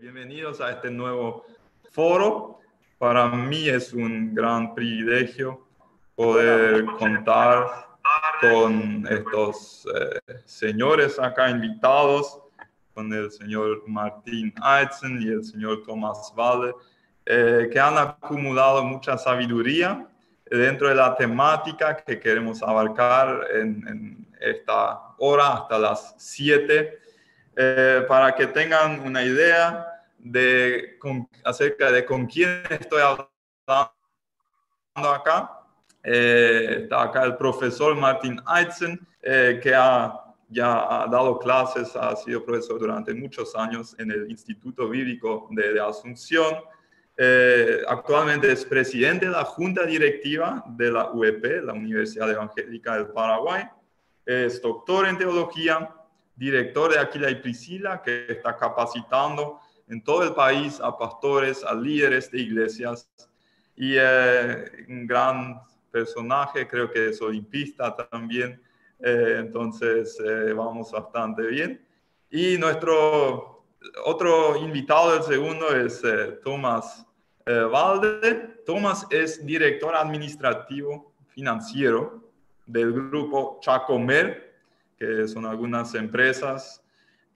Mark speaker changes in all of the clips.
Speaker 1: Bienvenidos a este nuevo foro. Para mí es un gran privilegio poder contar con estos eh, señores acá invitados, con el señor Martín Aitzen y el señor Tomás Valle, eh, que han acumulado mucha sabiduría dentro de la temática que queremos abarcar en, esta hora hasta las 7, eh, para que tengan una idea de acerca de con quién estoy hablando acá. Eh, está acá el profesor Martin Eitzen, eh, que ha, ya ha dado clases, ha sido profesor durante muchos años en el Instituto Bíblico de, Asunción. Eh, actualmente es presidente de la Junta Directiva de la UEP, la Universidad Evangélica del Paraguay. Es doctor en teología, director de Aquila y Priscila, que está capacitando en todo el país a pastores, a líderes de iglesias y eh, un gran personaje, creo que es olimpista también, eh, entonces eh, vamos bastante bien. Y nuestro otro invitado del segundo es Tomás Valde. Tomás es director administrativo financiero del grupo Chacomer, que son algunas empresas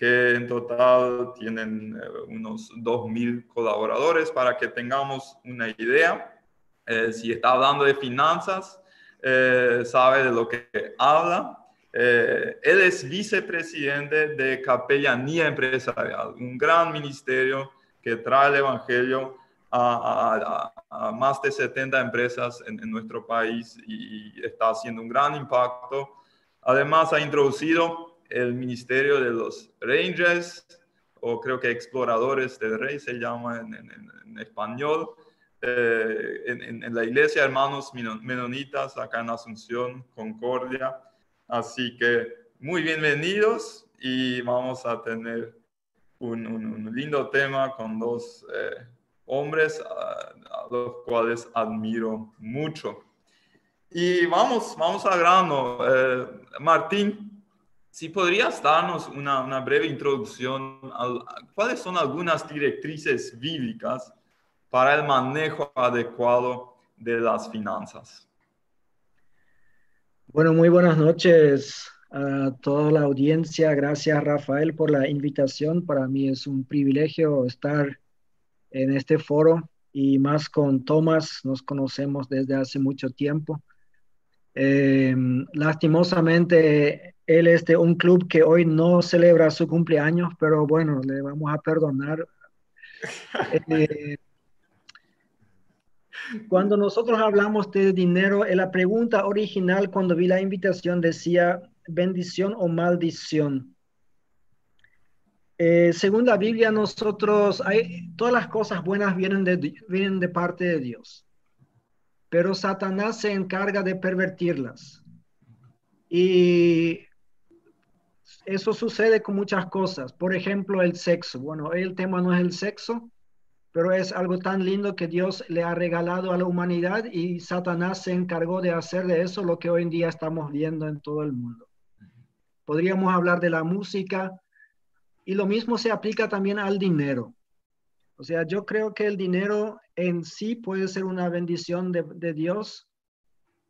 Speaker 1: que en total tienen eh, unos 2.000 colaboradores para que tengamos una idea. Eh, si está hablando de finanzas, eh, sabe de lo que habla. él es vicepresidente de Capellanía Empresarial, un gran ministerio que trae el Evangelio a, más de 70 empresas en, en nuestro país y está haciendo un gran impacto. Además, ha introducido el Ministerio de los Rangers, o creo que Exploradores del Rey se llama en, español, eh, en, la Iglesia Hermanos Menonitas, acá en Asunción, Concordia. Así que muy bienvenidos y vamos a tener un, lindo tema con dos eh, hombres a, los cuales admiro mucho. Y vamos, vamos al grano. Eh, Martín, si podrías darnos una, breve introducción a, cuáles son algunas directrices bíblicas para el manejo adecuado de las finanzas.
Speaker 2: Bueno, muy buenas noches a toda la audiencia. Gracias, Rafael, por la invitación. Para mí es un privilegio estar en este foro y más con Tomás. Nos conocemos desde hace mucho tiempo. Eh, lastimosamente, él es de un club que hoy no celebra su cumpleaños, pero bueno, le vamos a perdonar. Eh, cuando nosotros hablamos de dinero, la pregunta original cuando vi la invitación decía bendición o maldición. Eh, según la Biblia, nosotros, hay, todas las cosas buenas vienen de, vienen de parte de Dios pero Satanás se encarga de pervertirlas. Y eso sucede con muchas cosas. Por ejemplo, el sexo. Bueno, el tema no es el sexo, pero es algo tan lindo que Dios le ha regalado a la humanidad y Satanás se encargó de hacer de eso lo que hoy en día estamos viendo en todo el mundo. Podríamos hablar de la música y lo mismo se aplica también al dinero. O sea, yo creo que el dinero en sí puede ser una bendición de, Dios,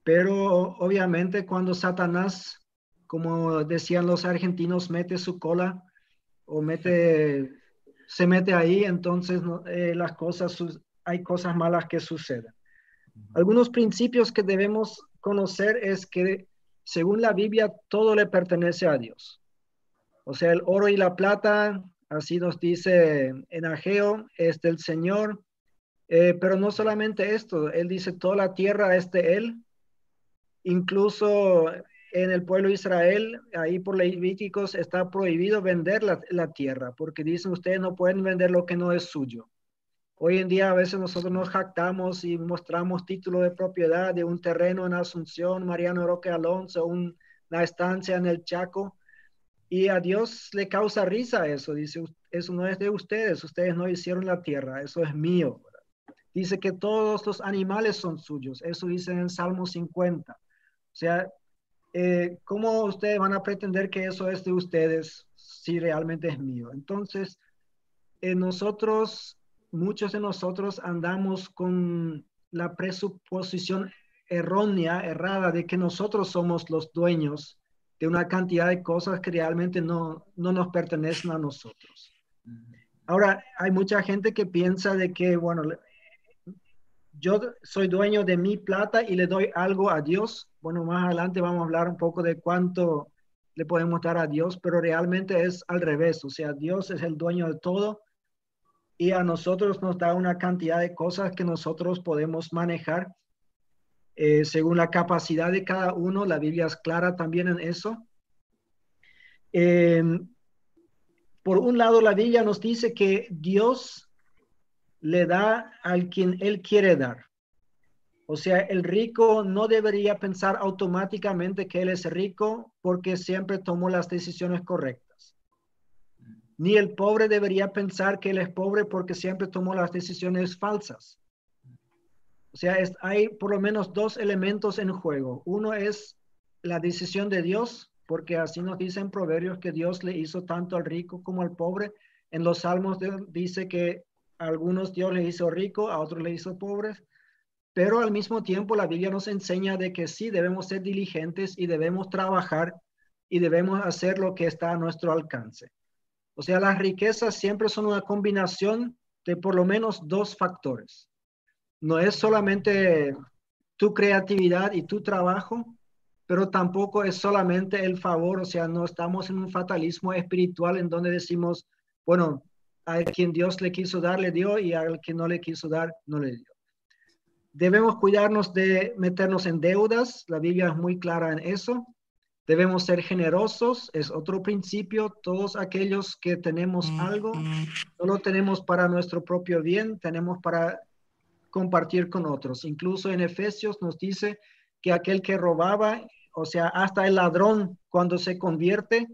Speaker 2: pero obviamente cuando Satanás, como decían los argentinos, mete su cola o mete, se mete ahí, entonces eh, las cosas, hay cosas malas que suceden. Algunos principios que debemos conocer es que según la Biblia todo le pertenece a Dios. O sea, el oro y la plata Así nos dice en Ageo, es del Señor. Eh, pero no solamente esto, Él dice, toda la tierra es de Él. Incluso en el pueblo de Israel, ahí por Levíticos, está prohibido vender la, la, tierra, porque dicen ustedes no pueden vender lo que no es suyo. Hoy en día a veces nosotros nos jactamos y mostramos título de propiedad de un terreno en Asunción, Mariano Roque Alonso, una estancia en el Chaco, y a Dios le causa risa eso. Dice, eso no es de ustedes, ustedes no hicieron la tierra, eso es mío. Dice que todos los animales son suyos, eso dice en Salmo 50. O sea, eh, ¿cómo ustedes van a pretender que eso es de ustedes si realmente es mío? Entonces, eh, nosotros, muchos de nosotros andamos con la presuposición errónea, errada, de que nosotros somos los dueños de una cantidad de cosas que realmente no, no nos pertenecen a nosotros. Ahora, hay mucha gente que piensa de que, bueno, yo soy dueño de mi plata y le doy algo a Dios. Bueno, más adelante vamos a hablar un poco de cuánto le podemos dar a Dios, pero realmente es al revés. O sea, Dios es el dueño de todo y a nosotros nos da una cantidad de cosas que nosotros podemos manejar eh, según la capacidad de cada uno. La Biblia es clara también en eso. Em, por un lado, la Biblia nos dice que Dios le da al quien Él quiere dar. O sea, el rico no debería pensar automáticamente que Él es rico porque siempre tomó las decisiones correctas. Ni el pobre debería pensar que Él es pobre porque siempre tomó las decisiones falsas. O sea, hay por lo menos dos elementos en juego. Uno es la decisión de Dios, porque así nos dicen proverbios que Dios le hizo tanto al rico como al pobre. En los salmos dice que algunos Dios le hizo rico, a otros le hizo pobres. Pero al mismo tiempo la Biblia nos enseña de que sí debemos ser diligentes y debemos trabajar y debemos hacer lo que está a nuestro alcance. O sea, las riquezas siempre son una combinación de por lo menos dos factores no es solamente tu creatividad y tu trabajo, pero tampoco es solamente el favor, o sea, no estamos en un fatalismo espiritual en donde decimos, bueno, a quien Dios le quiso dar, le dio, y al que no le quiso dar, no le dio. Debemos cuidarnos de meternos en deudas, la Biblia es muy clara en eso. Debemos ser generosos, es otro principio. Todos aquellos que tenemos algo, no lo tenemos para nuestro propio bien, tenemos para compartir con otros. Incluso en Efesios nos dice que aquel que robaba, o sea, hasta el ladrón cuando se convierte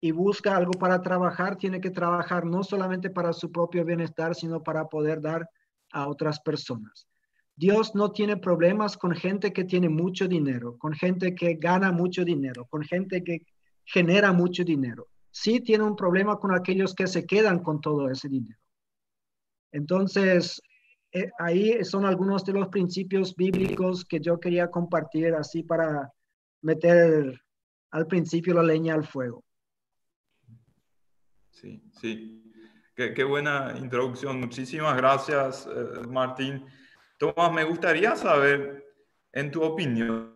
Speaker 2: y busca algo para trabajar, tiene que trabajar no solamente para su propio bienestar, sino para poder dar a otras personas. Dios no tiene problemas con gente que tiene mucho dinero, con gente que gana mucho dinero, con gente que genera mucho dinero. Sí tiene un problema con aquellos que se quedan con todo ese dinero. Entonces, eh, ahí son algunos de los principios bíblicos que yo quería compartir así para meter al principio la leña al fuego.
Speaker 1: Sí, sí. Qué, buena introducción. Muchísimas gracias, eh, Martín. Tomás, me gustaría saber, en tu opinión,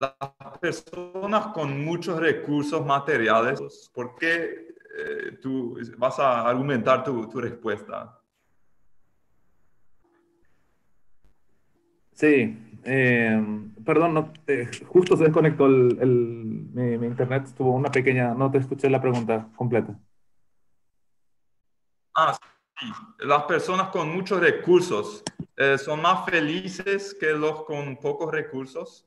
Speaker 1: las personas con muchos recursos materiales, ¿por qué eh, tú vas a argumentar tu, tu respuesta.
Speaker 3: Sí, eh, perdón, no, justo se desconectó el, mi, internet, tuvo una pequeña, no te escuché la pregunta completa.
Speaker 1: Ah, sí. Las personas con muchos recursos eh, son más felices que los con pocos recursos.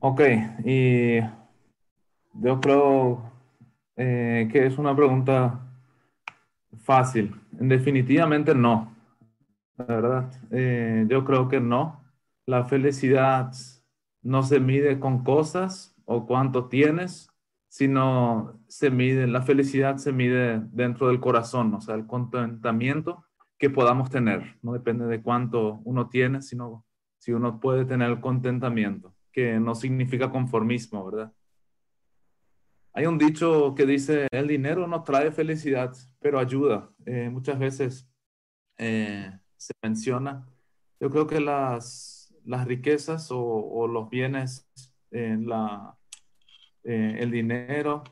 Speaker 3: Ok, y yo creo eh, que es una pregunta fácil. Definitivamente no. La verdad, eh, yo creo que no. La felicidad no se mide con cosas o cuánto tienes, sino se mide, la felicidad se mide dentro del corazón, o sea, el contentamiento que podamos tener. No depende de cuánto uno tiene, sino si uno puede tener contentamiento, que no significa conformismo, ¿verdad? Hay un dicho que dice, el dinero no trae felicidad, pero ayuda. Eh, muchas veces eh, se menciona. Yo creo que las, las riquezas o, los bienes, eh, la, el dinero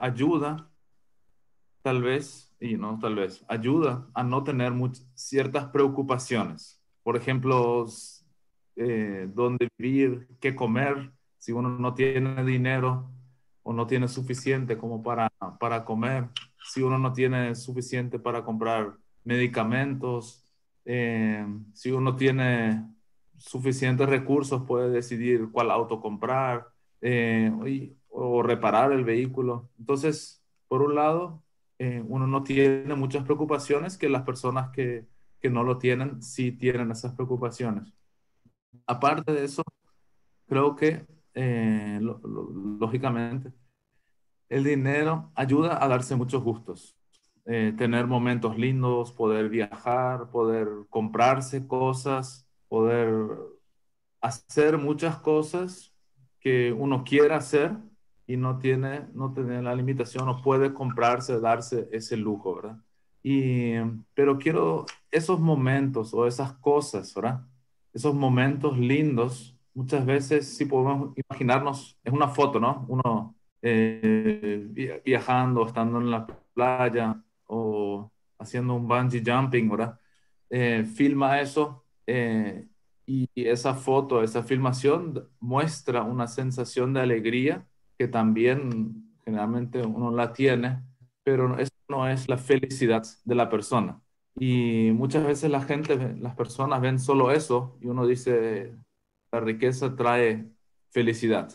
Speaker 3: ayuda, tal vez, y no tal vez, ayuda a no tener ciertas preocupaciones. Por ejemplo, dónde vivir, qué comer, si uno no tiene dinero o no tiene suficiente como para, para comer, si uno no tiene suficiente para comprar medicamentos, eh, si uno tiene suficientes recursos puede decidir cuál auto comprar eh, o reparar el vehículo. Entonces, por un lado, eh, uno no tiene muchas preocupaciones que las personas que, que no lo tienen sí tienen esas preocupaciones. Aparte de eso, creo que eh, lógicamente, el dinero ayuda a darse muchos gustos. Eh, tener momentos lindos, poder viajar, poder comprarse cosas, poder hacer muchas cosas que uno quiera hacer y no tiene, no tiene la limitación, no puede comprarse, darse ese lujo, ¿verdad? Y, pero quiero esos momentos o esas cosas, ¿verdad? Esos momentos lindos, muchas veces si podemos imaginarnos, es una foto, ¿no? Uno eh, viajando, estando en la playa o haciendo un bungee jumping, ¿verdad? Eh, filma eso eh, y esa foto, esa filmación muestra una sensación de alegría que también generalmente uno la tiene, pero eso no es la felicidad de la persona. Y muchas veces la gente, las personas ven solo eso y uno dice, la riqueza trae felicidad.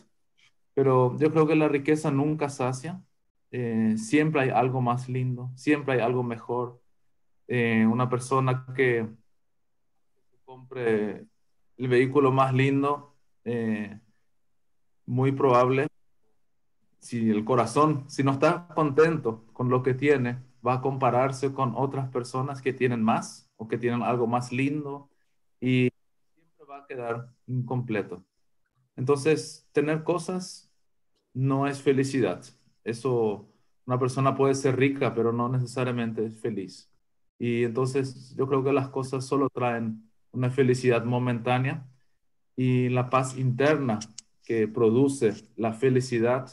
Speaker 3: Pero yo creo que la riqueza nunca sacia. Eh, siempre hay algo más lindo, siempre hay algo mejor. Eh, una persona que compre el vehículo más lindo, eh, muy probable si el corazón, si no está contento con lo que tiene, va a compararse con otras personas que tienen más o que tienen algo más lindo y siempre va a quedar incompleto. Entonces, tener cosas no es felicidad. Eso, una persona puede ser rica, pero no necesariamente es feliz. Y entonces yo creo que las cosas solo traen una felicidad momentánea y la paz interna que produce la felicidad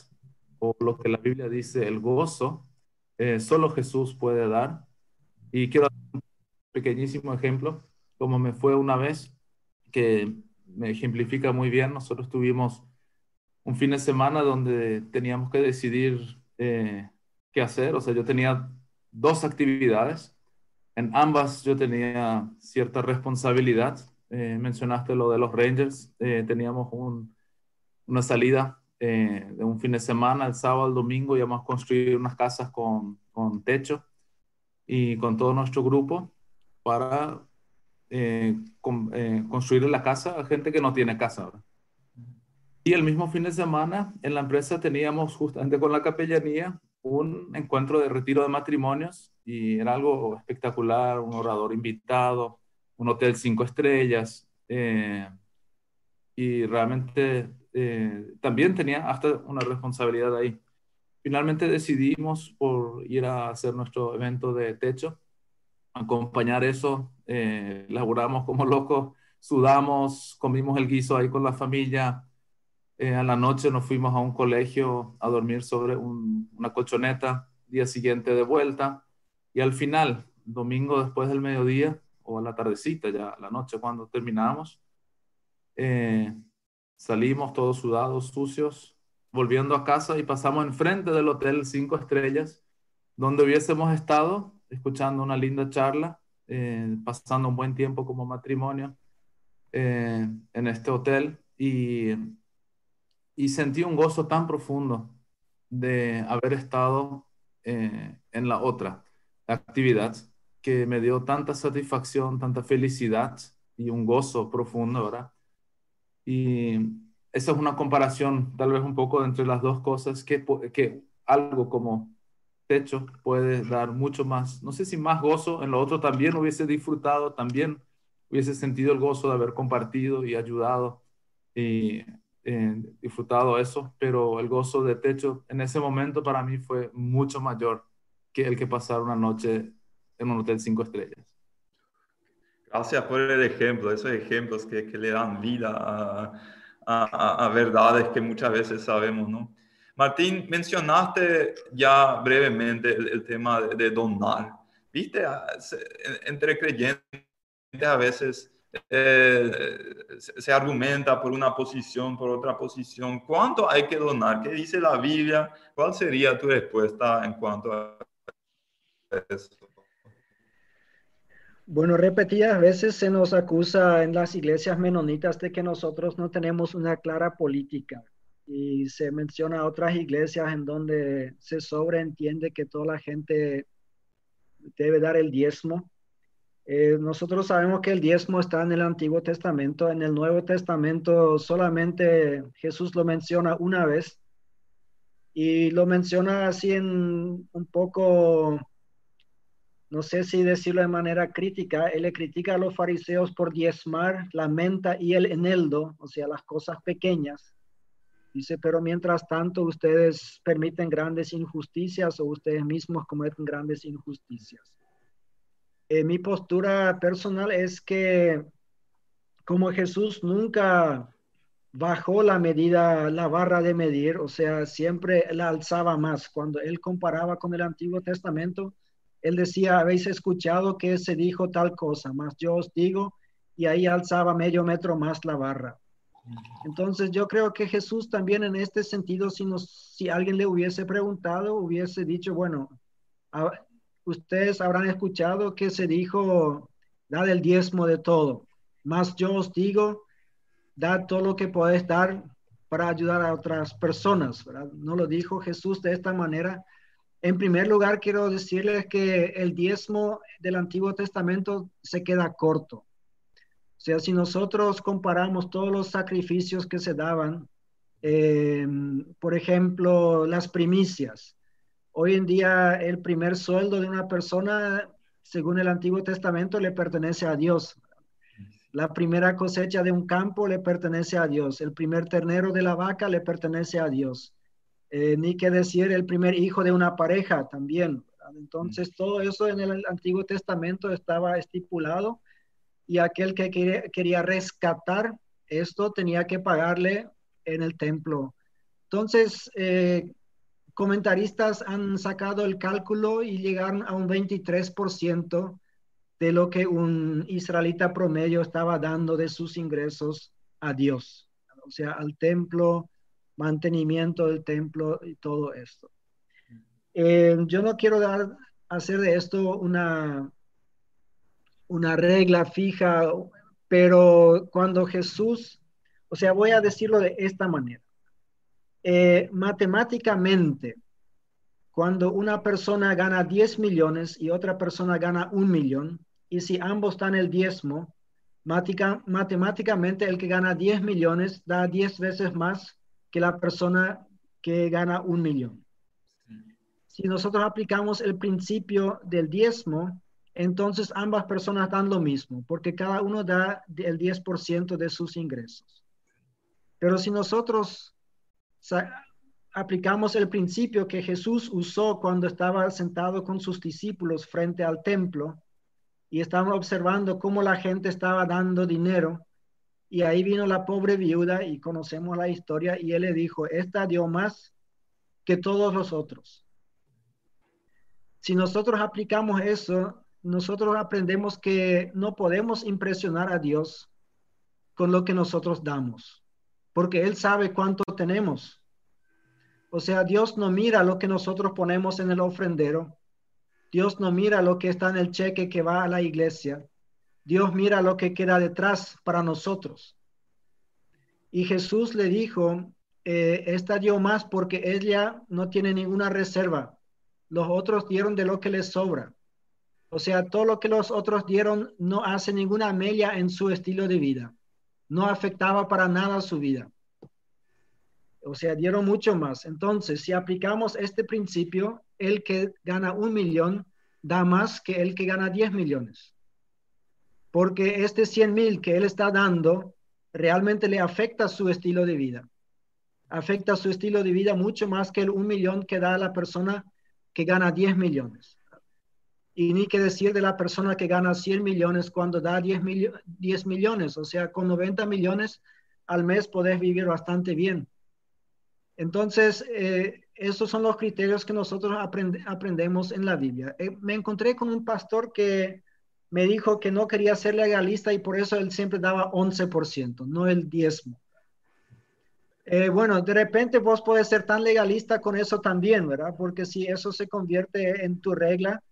Speaker 3: o lo que la Biblia dice, el gozo, eh, solo Jesús puede dar. Y quiero dar un pequeñísimo ejemplo, como me fue una vez, que me ejemplifica muy bien. Nosotros tuvimos un fin de semana donde teníamos que decidir eh, qué hacer. O sea, yo tenía dos actividades. En ambas yo tenía cierta responsabilidad. Eh, mencionaste lo de los Rangers. teníamos un, una salida eh, de un fin de semana, el sábado, el domingo, íbamos a construir unas casas con, con techo y con todo nuestro grupo para eh, eh, construir la casa a gente que no tiene casa. Y el mismo fin de semana en la empresa teníamos justamente con la capellanía un encuentro de retiro de matrimonios y era algo espectacular, un orador invitado, un hotel cinco estrellas y realmente eh, también tenía hasta una responsabilidad ahí. Finalmente decidimos por ir a hacer nuestro evento de techo, acompañar eso, eh, laburamos como locos, sudamos, comimos el guiso ahí con la familia. Eh, a la noche nos fuimos a un colegio a dormir sobre una colchoneta, día siguiente de vuelta. Y al final, domingo después del mediodía, o a la tardecita, ya a la noche cuando terminamos, eh, Salimos todos sudados, sucios, volviendo a casa y pasamos enfrente del hotel cinco estrellas, donde hubiésemos estado escuchando una linda charla, eh, pasando un buen tiempo como matrimonio eh, en este hotel y, y sentí un gozo tan profundo de haber estado eh, en la otra actividad que me dio tanta satisfacción, tanta felicidad y un gozo profundo, ¿verdad? Y esa es una comparación tal vez un poco entre las dos cosas, que, que algo como techo puede dar mucho más, no sé si más gozo, en lo otro también hubiese disfrutado, también hubiese sentido el gozo de haber compartido y ayudado y eh, disfrutado eso, pero el gozo de techo en ese momento para mí fue mucho mayor que el que pasar una noche en un hotel cinco estrellas.
Speaker 1: Gracias por el ejemplo, esos ejemplos que, que le dan vida a, a, verdades que muchas veces sabemos, ¿no? Martín, mencionaste ya brevemente el, tema de, donar. ¿Viste? Entre creyentes a veces eh, se, argumenta por una posición, por otra posición. ¿Cuánto hay que donar? ¿Qué dice la Biblia? ¿Cuál sería tu respuesta en cuanto a eso?
Speaker 2: Bueno, repetidas veces se nos acusa en las iglesias menonitas de que nosotros no tenemos una clara política y se menciona otras iglesias en donde se sobreentiende que toda la gente debe dar el diezmo. Eh, nosotros sabemos que el diezmo está en el Antiguo Testamento, en el Nuevo Testamento solamente Jesús lo menciona una vez y lo menciona así en un poco, no sé si decirlo de manera crítica, él le critica a los fariseos por diezmar la menta y el eneldo, o sea, las cosas pequeñas. Dice, pero mientras tanto ustedes permiten grandes injusticias o ustedes mismos cometen grandes injusticias. Eh, mi postura personal es que como Jesús nunca bajó la medida, la barra de medir, o sea, siempre la alzaba más. Cuando él comparaba con el Antiguo Testamento, él decía, habéis escuchado que se dijo tal cosa, más yo os digo, y ahí alzaba medio metro más la barra. Entonces yo creo que Jesús también en este sentido, si, nos, si alguien le hubiese preguntado, hubiese dicho, bueno, ustedes habrán escuchado que se dijo, dad el diezmo de todo. Más yo os digo, dad todo lo que podéis dar para ayudar a otras personas. No lo dijo Jesús de esta manera. En primer lugar, quiero decirles que el diezmo del Antiguo Testamento se queda corto. O sea, si nosotros comparamos todos los sacrificios que se daban, eh, por ejemplo, las primicias, Hoy en día el primer sueldo de una persona, según el Antiguo Testamento, le pertenece a Dios. La primera cosecha de un campo le pertenece a Dios. El primer ternero de la vaca le pertenece a Dios. Eh, ni que decir el primer hijo de una pareja también. Entonces, todo eso en el Antiguo Testamento estaba estipulado y aquel que quería, rescatar esto tenía que pagarle en el templo. Entonces, eh, comentaristas han sacado el cálculo y llegaron a un 23% de lo que un israelita promedio estaba dando de sus ingresos a Dios, o sea, al templo, mantenimiento del templo y todo esto. Eh, yo no quiero dar, hacer de esto una, una regla fija, pero cuando Jesús, o sea, voy a decirlo de esta manera. Eh, matemáticamente, cuando una persona gana 10 millones y otra persona gana un millón, y si ambos dan el diezmo, matemáticamente el que gana 10 millones da 10 veces más que la persona que gana un millón. Si nosotros aplicamos el principio del diezmo, entonces ambas personas dan lo mismo, porque cada uno da el 10% de sus ingresos. Pero si nosotros aplicamos el principio que Jesús usó cuando estaba sentado con sus discípulos frente al templo y estaban observando cómo la gente estaba dando dinero. Y ahí vino la pobre viuda y conocemos la historia y él le dijo, esta dio más que todos los otros. Si nosotros aplicamos eso, nosotros aprendemos que no podemos impresionar a Dios con lo que nosotros damos porque Él sabe cuánto tenemos. O sea, Dios no mira lo que nosotros ponemos en el ofrendero. Dios no mira lo que está en el cheque que va a la iglesia. Dios mira lo que queda detrás para nosotros. Y Jesús le dijo, eh, esta dio más porque ella no tiene ninguna reserva. Los otros dieron de lo que les sobra. O sea, todo lo que los otros dieron no hace ninguna mella en su estilo de vida no afectaba para nada su vida. O sea, dieron mucho más. Entonces, si aplicamos este principio, el que gana un millón da más que el que gana 10 millones. Porque este 100 mil que él está dando realmente le afecta su estilo de vida. Afecta su estilo de vida mucho más que el un millón que da la persona que gana 10 millones. Y ni que decir de la persona que gana 100 millones cuando da 10, 10 millones. O sea, con 90 millones al mes podés vivir bastante bien. Entonces, eh, esos son los criterios que nosotros aprendemos en la Biblia. Eh, me encontré con un pastor que me dijo que no quería ser legalista y por eso él siempre daba 11%, no el diezmo. Eh, bueno, de repente vos puedes ser tan legalista con eso también, ¿verdad? Porque si eso se convierte en tu regla,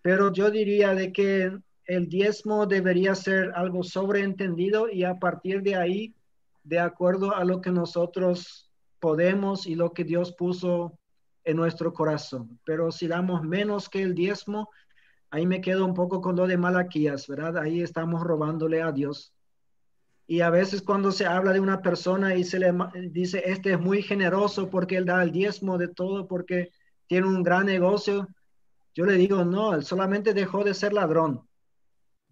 Speaker 2: pero yo diría de que el diezmo debería ser algo sobreentendido y a partir de ahí, de acuerdo a lo que nosotros podemos y lo que Dios puso en nuestro corazón. Pero si damos menos que el diezmo, ahí me quedo un poco con lo de Malaquías, ¿verdad? Ahí estamos robándole a Dios. Y a veces cuando se habla de una persona y se le dice, este es muy generoso porque él da el diezmo de todo, porque tiene un gran negocio, yo le digo, no, él solamente dejó de ser ladrón.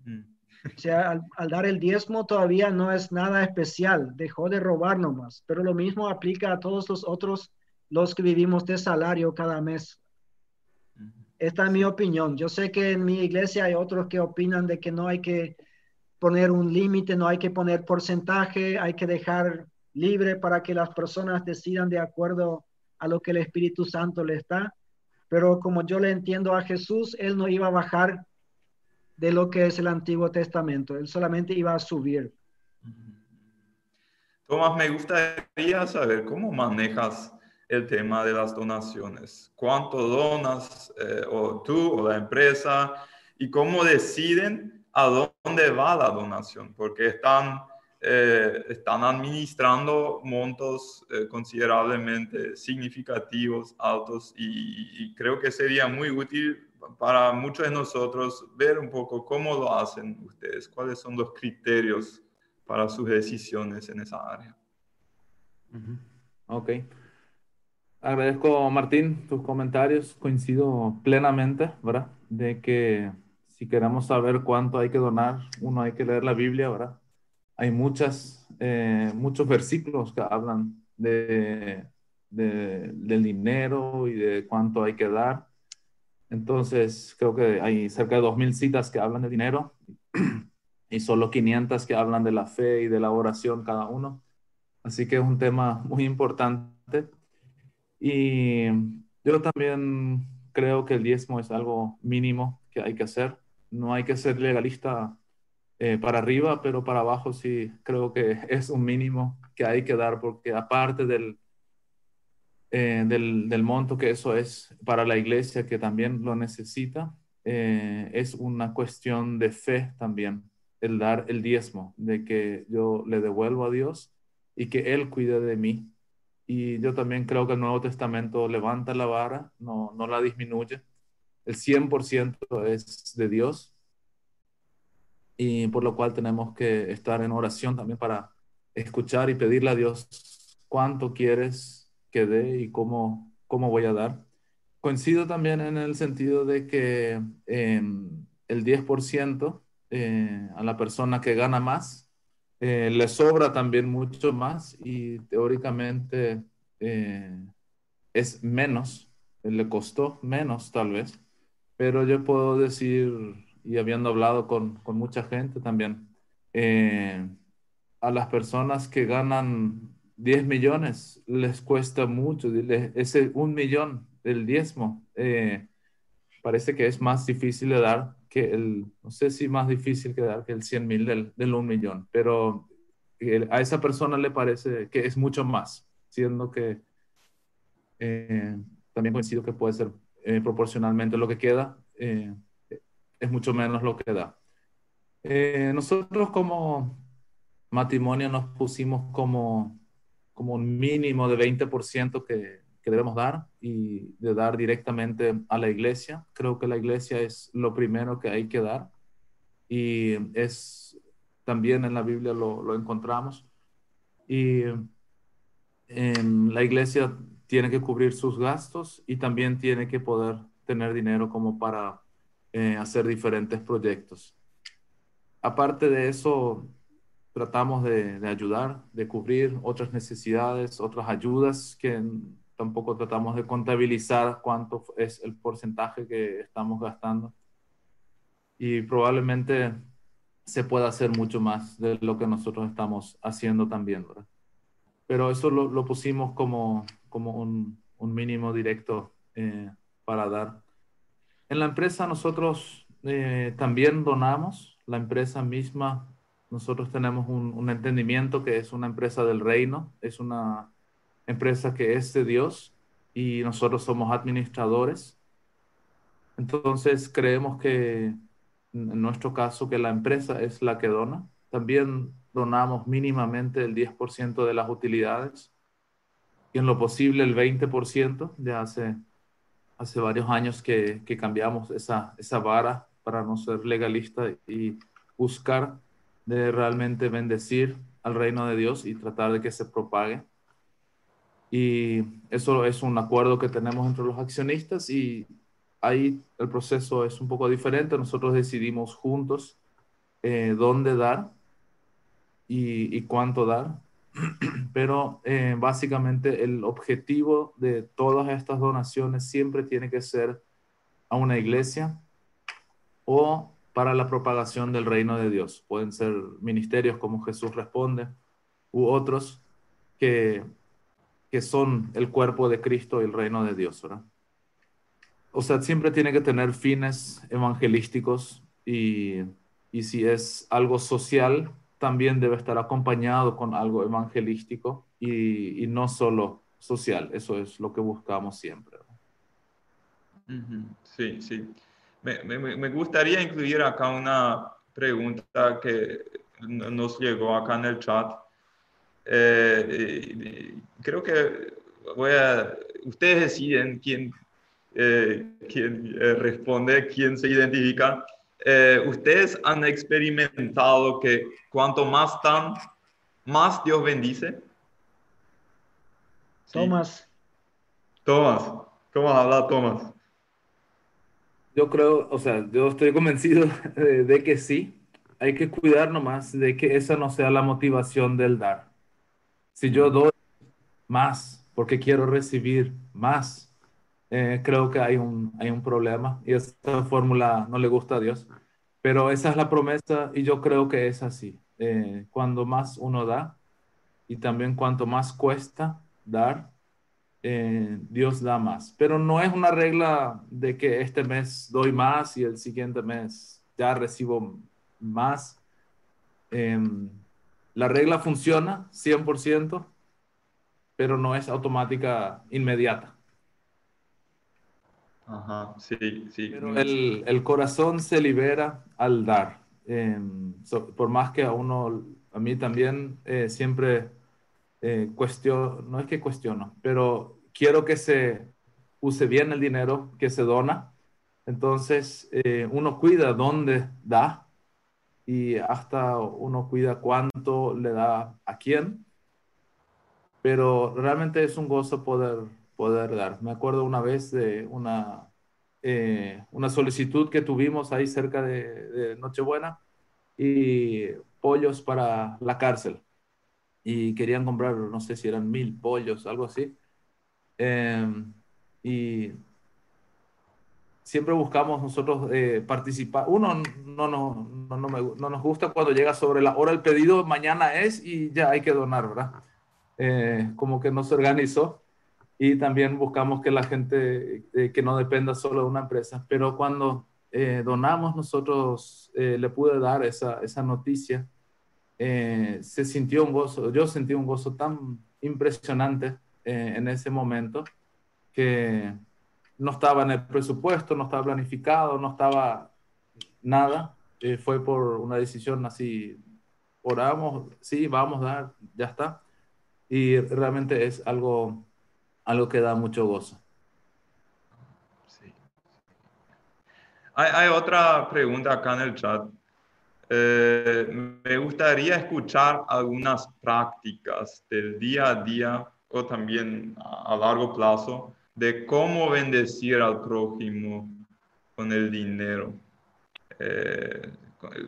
Speaker 2: Mm. O sea, al, dar el diezmo todavía no es nada especial, dejó de robar nomás, pero lo mismo aplica a todos los otros, los que vivimos de salario cada mes. Esta es mi opinión. Yo sé que en mi iglesia hay otros que opinan de que no hay que poner un límite, no hay que poner porcentaje, hay que dejar libre para que las personas decidan de acuerdo a lo que el Espíritu Santo le está. Pero como yo le entiendo a Jesús, Él no iba a bajar de lo que es el Antiguo Testamento, Él solamente iba a subir.
Speaker 1: Tomás, me gustaría saber cómo manejas el tema de las donaciones. ¿Cuánto donas eh, o tú o la empresa? ¿Y cómo deciden a dónde va la donación? Porque están, eh, están administrando montos eh, considerablemente significativos, altos, y, creo que sería muy útil para muchos de nosotros ver un poco cómo lo hacen ustedes, cuáles son los criterios para sus decisiones en esa área.
Speaker 3: Ok. Agradezco, Martín, tus comentarios. Coincido plenamente, ¿verdad? De que si queremos saber cuánto hay que donar, uno hay que leer la Biblia, ¿verdad? Hay muchas, eh, muchos versículos que hablan de, del dinero y de cuánto hay que dar. Entonces, creo que hay cerca de 2.000 citas que hablan de dinero y solo 500 que hablan de la fe y de la oración cada uno. Así que es un tema muy importante y yo también creo que el diezmo es algo mínimo que hay que hacer. No hay que ser legalista eh, para arriba, pero para abajo sí creo que es un mínimo que hay que dar, porque aparte del, eh, del, del, monto que eso es para la iglesia, que también lo necesita, eh, es una cuestión de fe también, el dar el diezmo, de que yo le devuelvo a Dios y que Él cuide de mí y yo también creo que el Nuevo Testamento levanta la vara, no, no la disminuye. El 100% es de Dios. Y por lo cual tenemos que estar en oración también para escuchar y pedirle a Dios cuánto quieres que dé y cómo, cómo voy a dar. Coincido también en el sentido de que em, el 10% eh, a la persona que gana más eh, le sobra también mucho más y teóricamente eh, es menos, le costó menos tal vez, pero yo puedo decir, y habiendo hablado con, con mucha gente también, eh, a las personas que ganan 10 millones les cuesta mucho, ese un millón del diezmo parece que es más difícil de dar que el, no sé si más difícil que dar que el 100 mil del, del 1 millón, pero a esa persona le parece que es mucho más, siendo que eh, también coincido que puede ser eh, proporcionalmente lo que queda, eh, es mucho menos lo que da. nosotros como matrimonio nos pusimos como, como un mínimo de 20% que, que debemos dar y de dar directamente a la iglesia. Creo que la iglesia es lo primero que hay que dar y es también en la Biblia lo, lo encontramos. Y en la iglesia tiene que cubrir sus gastos y también tiene que poder tener dinero como para eh, hacer diferentes proyectos. Aparte de eso, tratamos de, de, ayudar, de cubrir otras necesidades, otras ayudas que tampoco tratamos de contabilizar cuánto es el porcentaje que estamos gastando. Y probablemente se pueda hacer mucho más de lo que nosotros estamos haciendo también, ¿verdad? Pero eso lo, lo pusimos como, como un, un mínimo directo eh, para dar. En la empresa nosotros eh, también donamos, la empresa misma, nosotros tenemos un, un entendimiento que es una empresa del reino, es una empresa que es de Dios y nosotros somos administradores. Entonces creemos que en nuestro caso que la empresa es la que dona. También donamos mínimamente el 10% de las utilidades y en lo posible el 20%. Ya hace, hace varios años que, que cambiamos esa, esa vara para no ser legalista y buscar de realmente bendecir al reino de Dios y tratar de que se propague. Y eso es un acuerdo que tenemos entre los accionistas y ahí el proceso es un poco diferente. Nosotros decidimos juntos eh, dónde dar y, cuánto dar. Pero eh, básicamente el objetivo de todas estas donaciones siempre tiene que ser a una iglesia o para la propagación del reino de Dios. Pueden ser ministerios como Jesús responde u otros que, que son el cuerpo de Cristo y el reino de Dios. ¿verdad? O sea, siempre tiene que tener fines evangelísticos y, y si es algo social, también debe estar acompañado con algo evangelístico y, y no solo social. Eso es lo que buscamos siempre.
Speaker 1: Sí, sí. Me, me, me, gustaría incluir acá una pregunta que nos llegó acá en el chat. Eh, creo que voy a, ustedes deciden quién, eh, quién eh, responde, quién se identifica. Eh, ustedes han experimentado que cuanto más están, más Dios bendice.
Speaker 2: Tomás.
Speaker 1: Tomás, ¿cómo habla Tomás?
Speaker 3: Yo creo, o sea, yo estoy convencido de, de, que sí. Hay que cuidar nomás de que esa no sea la motivación del dar. Si yo doy más porque quiero recibir más, eh, creo que hay un, hay un problema y esta fórmula no le gusta a Dios. Pero esa es la promesa y yo creo que es así. Eh, cuando más uno da y también cuanto más cuesta dar, eh, Dios da más. Pero no es una regla de que este mes doy más y el siguiente mes ya recibo más. Eh, la regla funciona 100%, pero no es automática inmediata.
Speaker 1: Ajá, sí, sí.
Speaker 3: Pero el, el corazón se libera al dar. Eh, so, por más que a uno, a mí también eh, siempre eh, cuestiono, no es que cuestiono, pero quiero que se use bien el dinero que se dona. Entonces, eh, uno cuida dónde da y hasta uno cuida cuánto le da a quién. Pero realmente es un gozo poder, poder dar. Me acuerdo una vez de una, eh, una solicitud que tuvimos ahí cerca de, de Nochebuena y pollos para la cárcel y querían comprar, no sé si eran mil pollos, algo así. Eh, y siempre buscamos nosotros eh, participar. Uno no, no, no, no, me, no, nos gusta cuando llega sobre la hora el pedido, mañana es y ya hay que donar, ¿verdad? Eh, como que no se organizó. Y también buscamos que la gente, eh, que no dependa solo de una empresa. Pero cuando donamos, nosotros le pude dar esa, esa noticia eh, se sintió un gozo, yo sentí un gozo tan impresionante eh, en ese momento que no estaba en el presupuesto, no estaba planificado, no estaba nada, eh, fue por una decisión así, oramos, sí, vamos a dar, ya está, y realmente es algo, algo que da mucho gozo.
Speaker 1: Sí. Hay, hay otra pregunta acá en el chat eh, me gustaría escuchar algunas prácticas del día a día o también a, a largo plazo de cómo bendecir al prójimo con el dinero. Eh,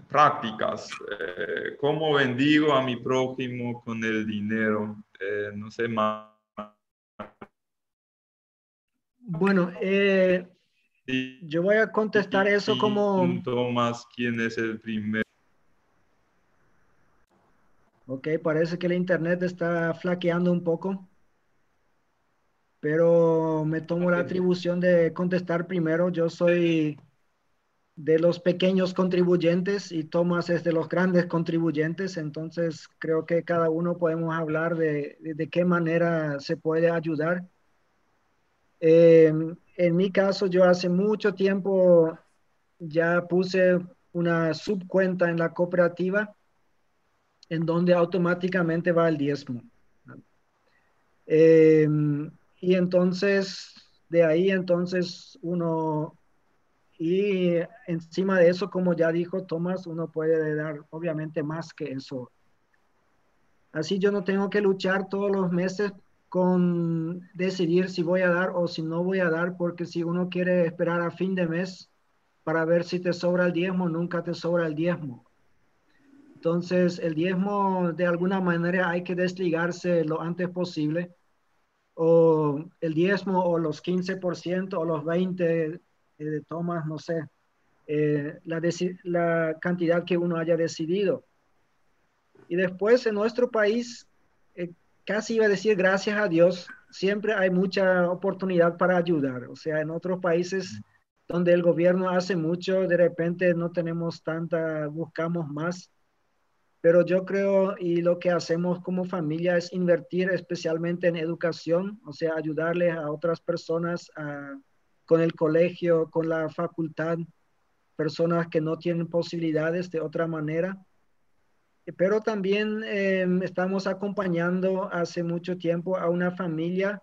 Speaker 1: prácticas, eh, cómo bendigo a mi prójimo con el dinero, no sé más.
Speaker 2: Bueno, yo voy a contestar eso como...
Speaker 1: Tomás, ¿quién es el primer?
Speaker 2: Ok, parece que el internet está flaqueando un poco. Pero me tomo la atribución de contestar primero. Yo soy de los pequeños contribuyentes y Tomás es de los grandes contribuyentes. Entonces creo que cada uno podemos hablar de, de, de qué manera se puede ayudar. Eh, en mi caso, yo hace mucho tiempo ya puse una subcuenta en la cooperativa en donde automáticamente va el diezmo. Eh, y entonces, de ahí entonces uno y encima de eso, como ya dijo Tomás, uno puede dar obviamente más que eso. Así yo no tengo que luchar todos los meses con decidir si voy a dar o si no voy a dar, porque si uno quiere esperar a fin de mes para ver si te sobra el diezmo, nunca te sobra el diezmo. Entonces, el diezmo de alguna manera hay que desligarse lo antes posible, o el diezmo o los 15% o los 20% eh, de Tomás, no sé, eh, la, la cantidad que uno haya decidido. Y después en nuestro país, eh, casi iba a decir gracias a Dios, siempre hay mucha oportunidad para ayudar. O sea, en otros países donde el gobierno hace mucho, de repente no tenemos tanta, buscamos más. Pero yo creo y lo que hacemos como familia es invertir especialmente en educación, o sea, ayudarles a otras personas a con el colegio, con la facultad, personas que no tienen posibilidades de otra manera. Pero también em, estamos acompañando hace mucho tiempo a una familia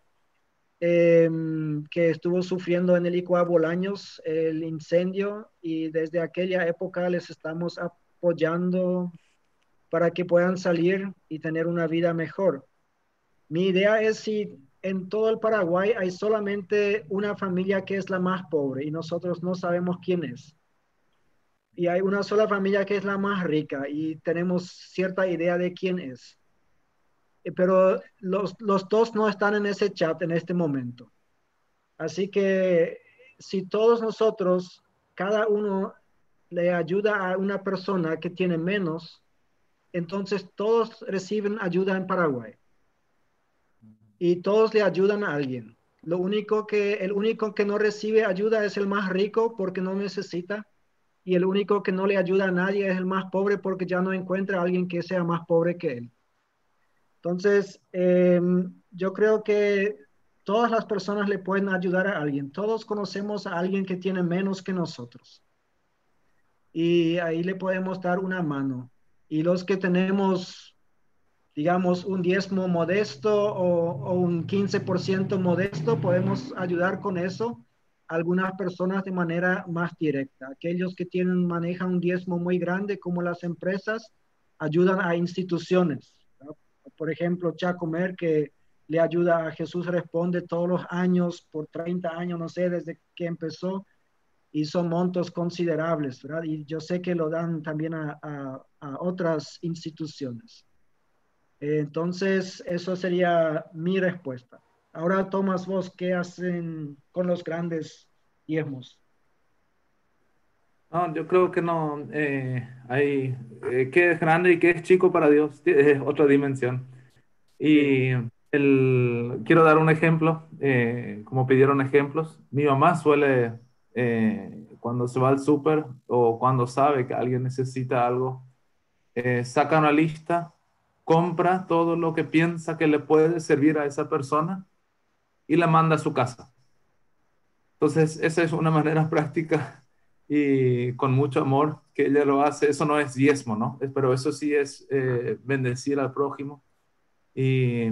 Speaker 2: em, que estuvo sufriendo en el Icua Bolaños el incendio y desde aquella época les estamos apoyando para que puedan salir y tener una vida mejor. Mi idea es si en todo el Paraguay hay solamente una familia que es la más pobre y nosotros no sabemos quién es. Y hay una sola familia que es la más rica y tenemos cierta idea de quién es. Eh, pero los, los dos no están en ese chat en este momento. Así que si todos nosotros, cada uno le ayuda a una persona que tiene menos, entonces todos reciben ayuda en Paraguay y todos le ayudan a alguien. Lo único que, el único que no recibe ayuda es el más rico porque no necesita. Y el único que no le ayuda a nadie es el más pobre porque ya no encuentra a alguien que sea más pobre que él. Entonces, em, yo creo que todas las personas le pueden ayudar a alguien. Todos conocemos a alguien que tiene menos que nosotros. Y ahí le podemos dar una mano. Y los que tenemos digamos, un diezmo modesto o, un 15% modesto, podemos ayudar con eso a algunas personas de manera más directa. Aquellos que tienen, manejan un diezmo muy grande, como las empresas, ayudan a instituciones. Por ejemplo, Chacomer, que le ayuda a Jesús Responde todos los años, por 30 años, no sé, desde que empezó, y son montos considerables, ¿verdad? Y yo sé que lo dan también a, a otras instituciones. Entonces, eso sería mi respuesta. Ahora, Tomás, vos, ¿qué hacen con los grandes diezmos?
Speaker 3: No, yo creo que no. Eh, hay eh, qué es grande y qué es chico para Dios, es otra dimensión. Y el, quiero dar un ejemplo, eh, como pidieron ejemplos. Mi mamá suele, cuando se va al súper o cuando sabe que alguien necesita algo, saca una lista compra todo lo que piensa que le puede servir a esa persona y la manda a su casa. Entonces, esa es una manera práctica y con mucho amor que ella lo hace. Eso no es diezmo, ¿no? Pero eso sí es eh, bendecir al prójimo. Y,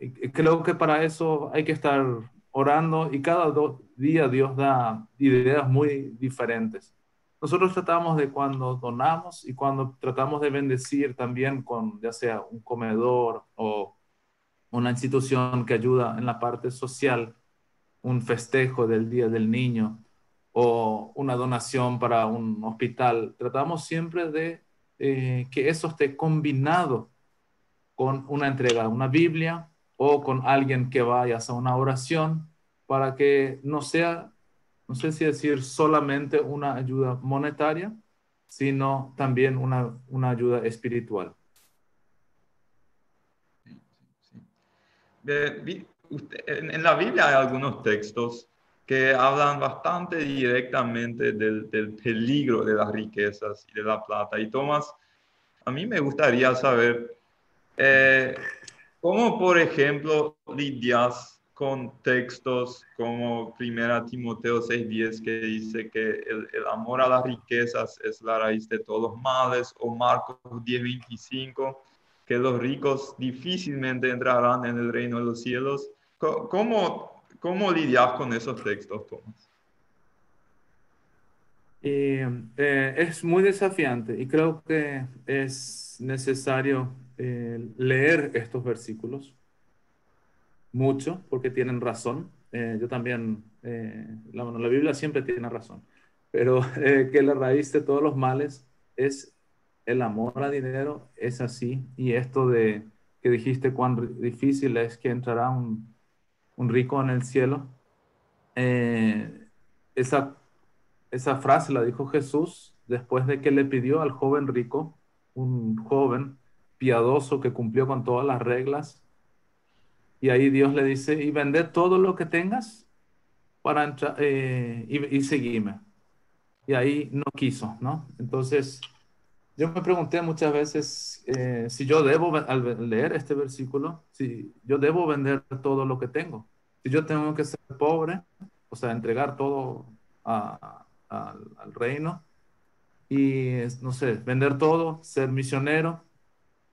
Speaker 3: y, creo que para eso hay que estar orando y cada día Dios da ideas muy diferentes. Nosotros tratamos de cuando donamos y cuando tratamos de bendecir también con ya sea un comedor o una institución que ayuda en la parte social, un festejo del Día del Niño o una donación para un hospital, tratamos siempre de eh, que eso esté combinado con una entrega, una Biblia o con alguien que vaya a una oración para que no sea no sé si decir solamente una ayuda monetaria, sino también una, una ayuda espiritual.
Speaker 1: en la Biblia hay algunos textos que hablan bastante directamente del, peligro de las riquezas y de la plata. Y Tomás, a mí me gustaría saber eh, cómo, por ejemplo, lidias con textos como Primera Timoteo 6:10 que dice que el, amor a las riquezas es la raíz de todos los males, o Marcos 10:25 que los ricos difícilmente entrarán en el reino de los cielos. ¿Cómo, cómo lidias con esos textos, Tomás?
Speaker 3: Eh, es muy desafiante y creo que es necesario eh, leer estos versículos mucho porque tienen razón. Eh, yo también, la, la, Biblia siempre tiene razón, pero que la raíz de todos los males es el amor al dinero, es así. Y esto de que dijiste cuán difícil es que entrará un, un rico en el cielo, esa esa frase la dijo Jesús después de que le pidió al joven rico, un joven piadoso que cumplió con todas las reglas. Y ahí Dios le dice, y vende todo lo que tengas para entrar eh, y, y. Y ahí no quiso, ¿no? Entonces, yo me pregunté muchas veces eh, si yo debo, al leer este versículo, si yo debo vender todo lo que tengo. Si yo tengo que ser pobre, o sea, entregar todo a, al, reino y, no sé, vender todo, ser misionero.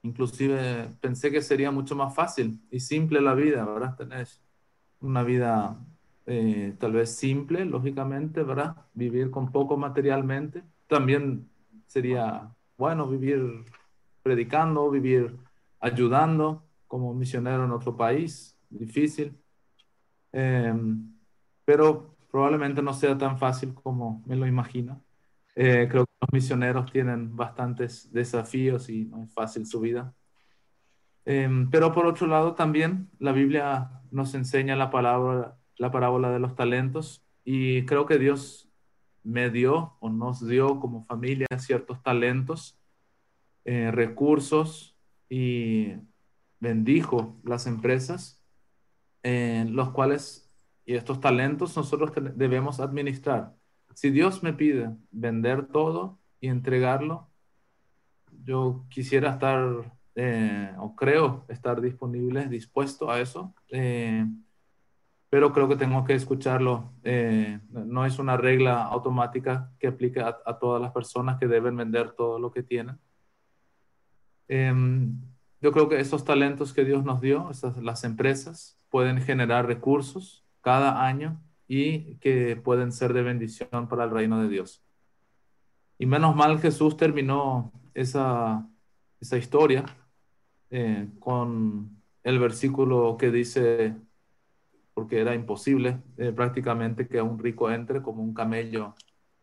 Speaker 3: Inclusive pensé que sería mucho más fácil y simple la vida, ¿verdad? Tener una vida eh, tal vez simple, lógicamente, ¿verdad? Vivir con poco materialmente. También sería bueno vivir predicando, vivir ayudando como misionero en otro país, difícil. Em, pero probablemente no sea tan fácil como me lo imagino. Eh, creo los misioneros tienen bastantes desafíos y no es fácil su vida. Em, pero por otro lado, también la Biblia nos enseña la, palabra, la parábola de los talentos y creo que Dios me dio o nos dio como familia ciertos talentos, eh, recursos y bendijo las empresas, en los cuales y estos talentos nosotros debemos administrar. Si Dios me pide vender todo y entregarlo, yo quisiera estar, eh, o creo estar disponible, dispuesto a eso, eh, pero creo que tengo que escucharlo. Eh, no es una regla automática que aplique a, a, todas las personas que deben vender todo lo que tienen. Em, yo creo que esos talentos que Dios nos dio, esas, las empresas, pueden generar recursos cada año y que pueden ser de bendición para el reino de Dios. Y menos mal Jesús terminó esa, esa historia eh, con el versículo que dice, porque era imposible eh, prácticamente que un rico entre como un camello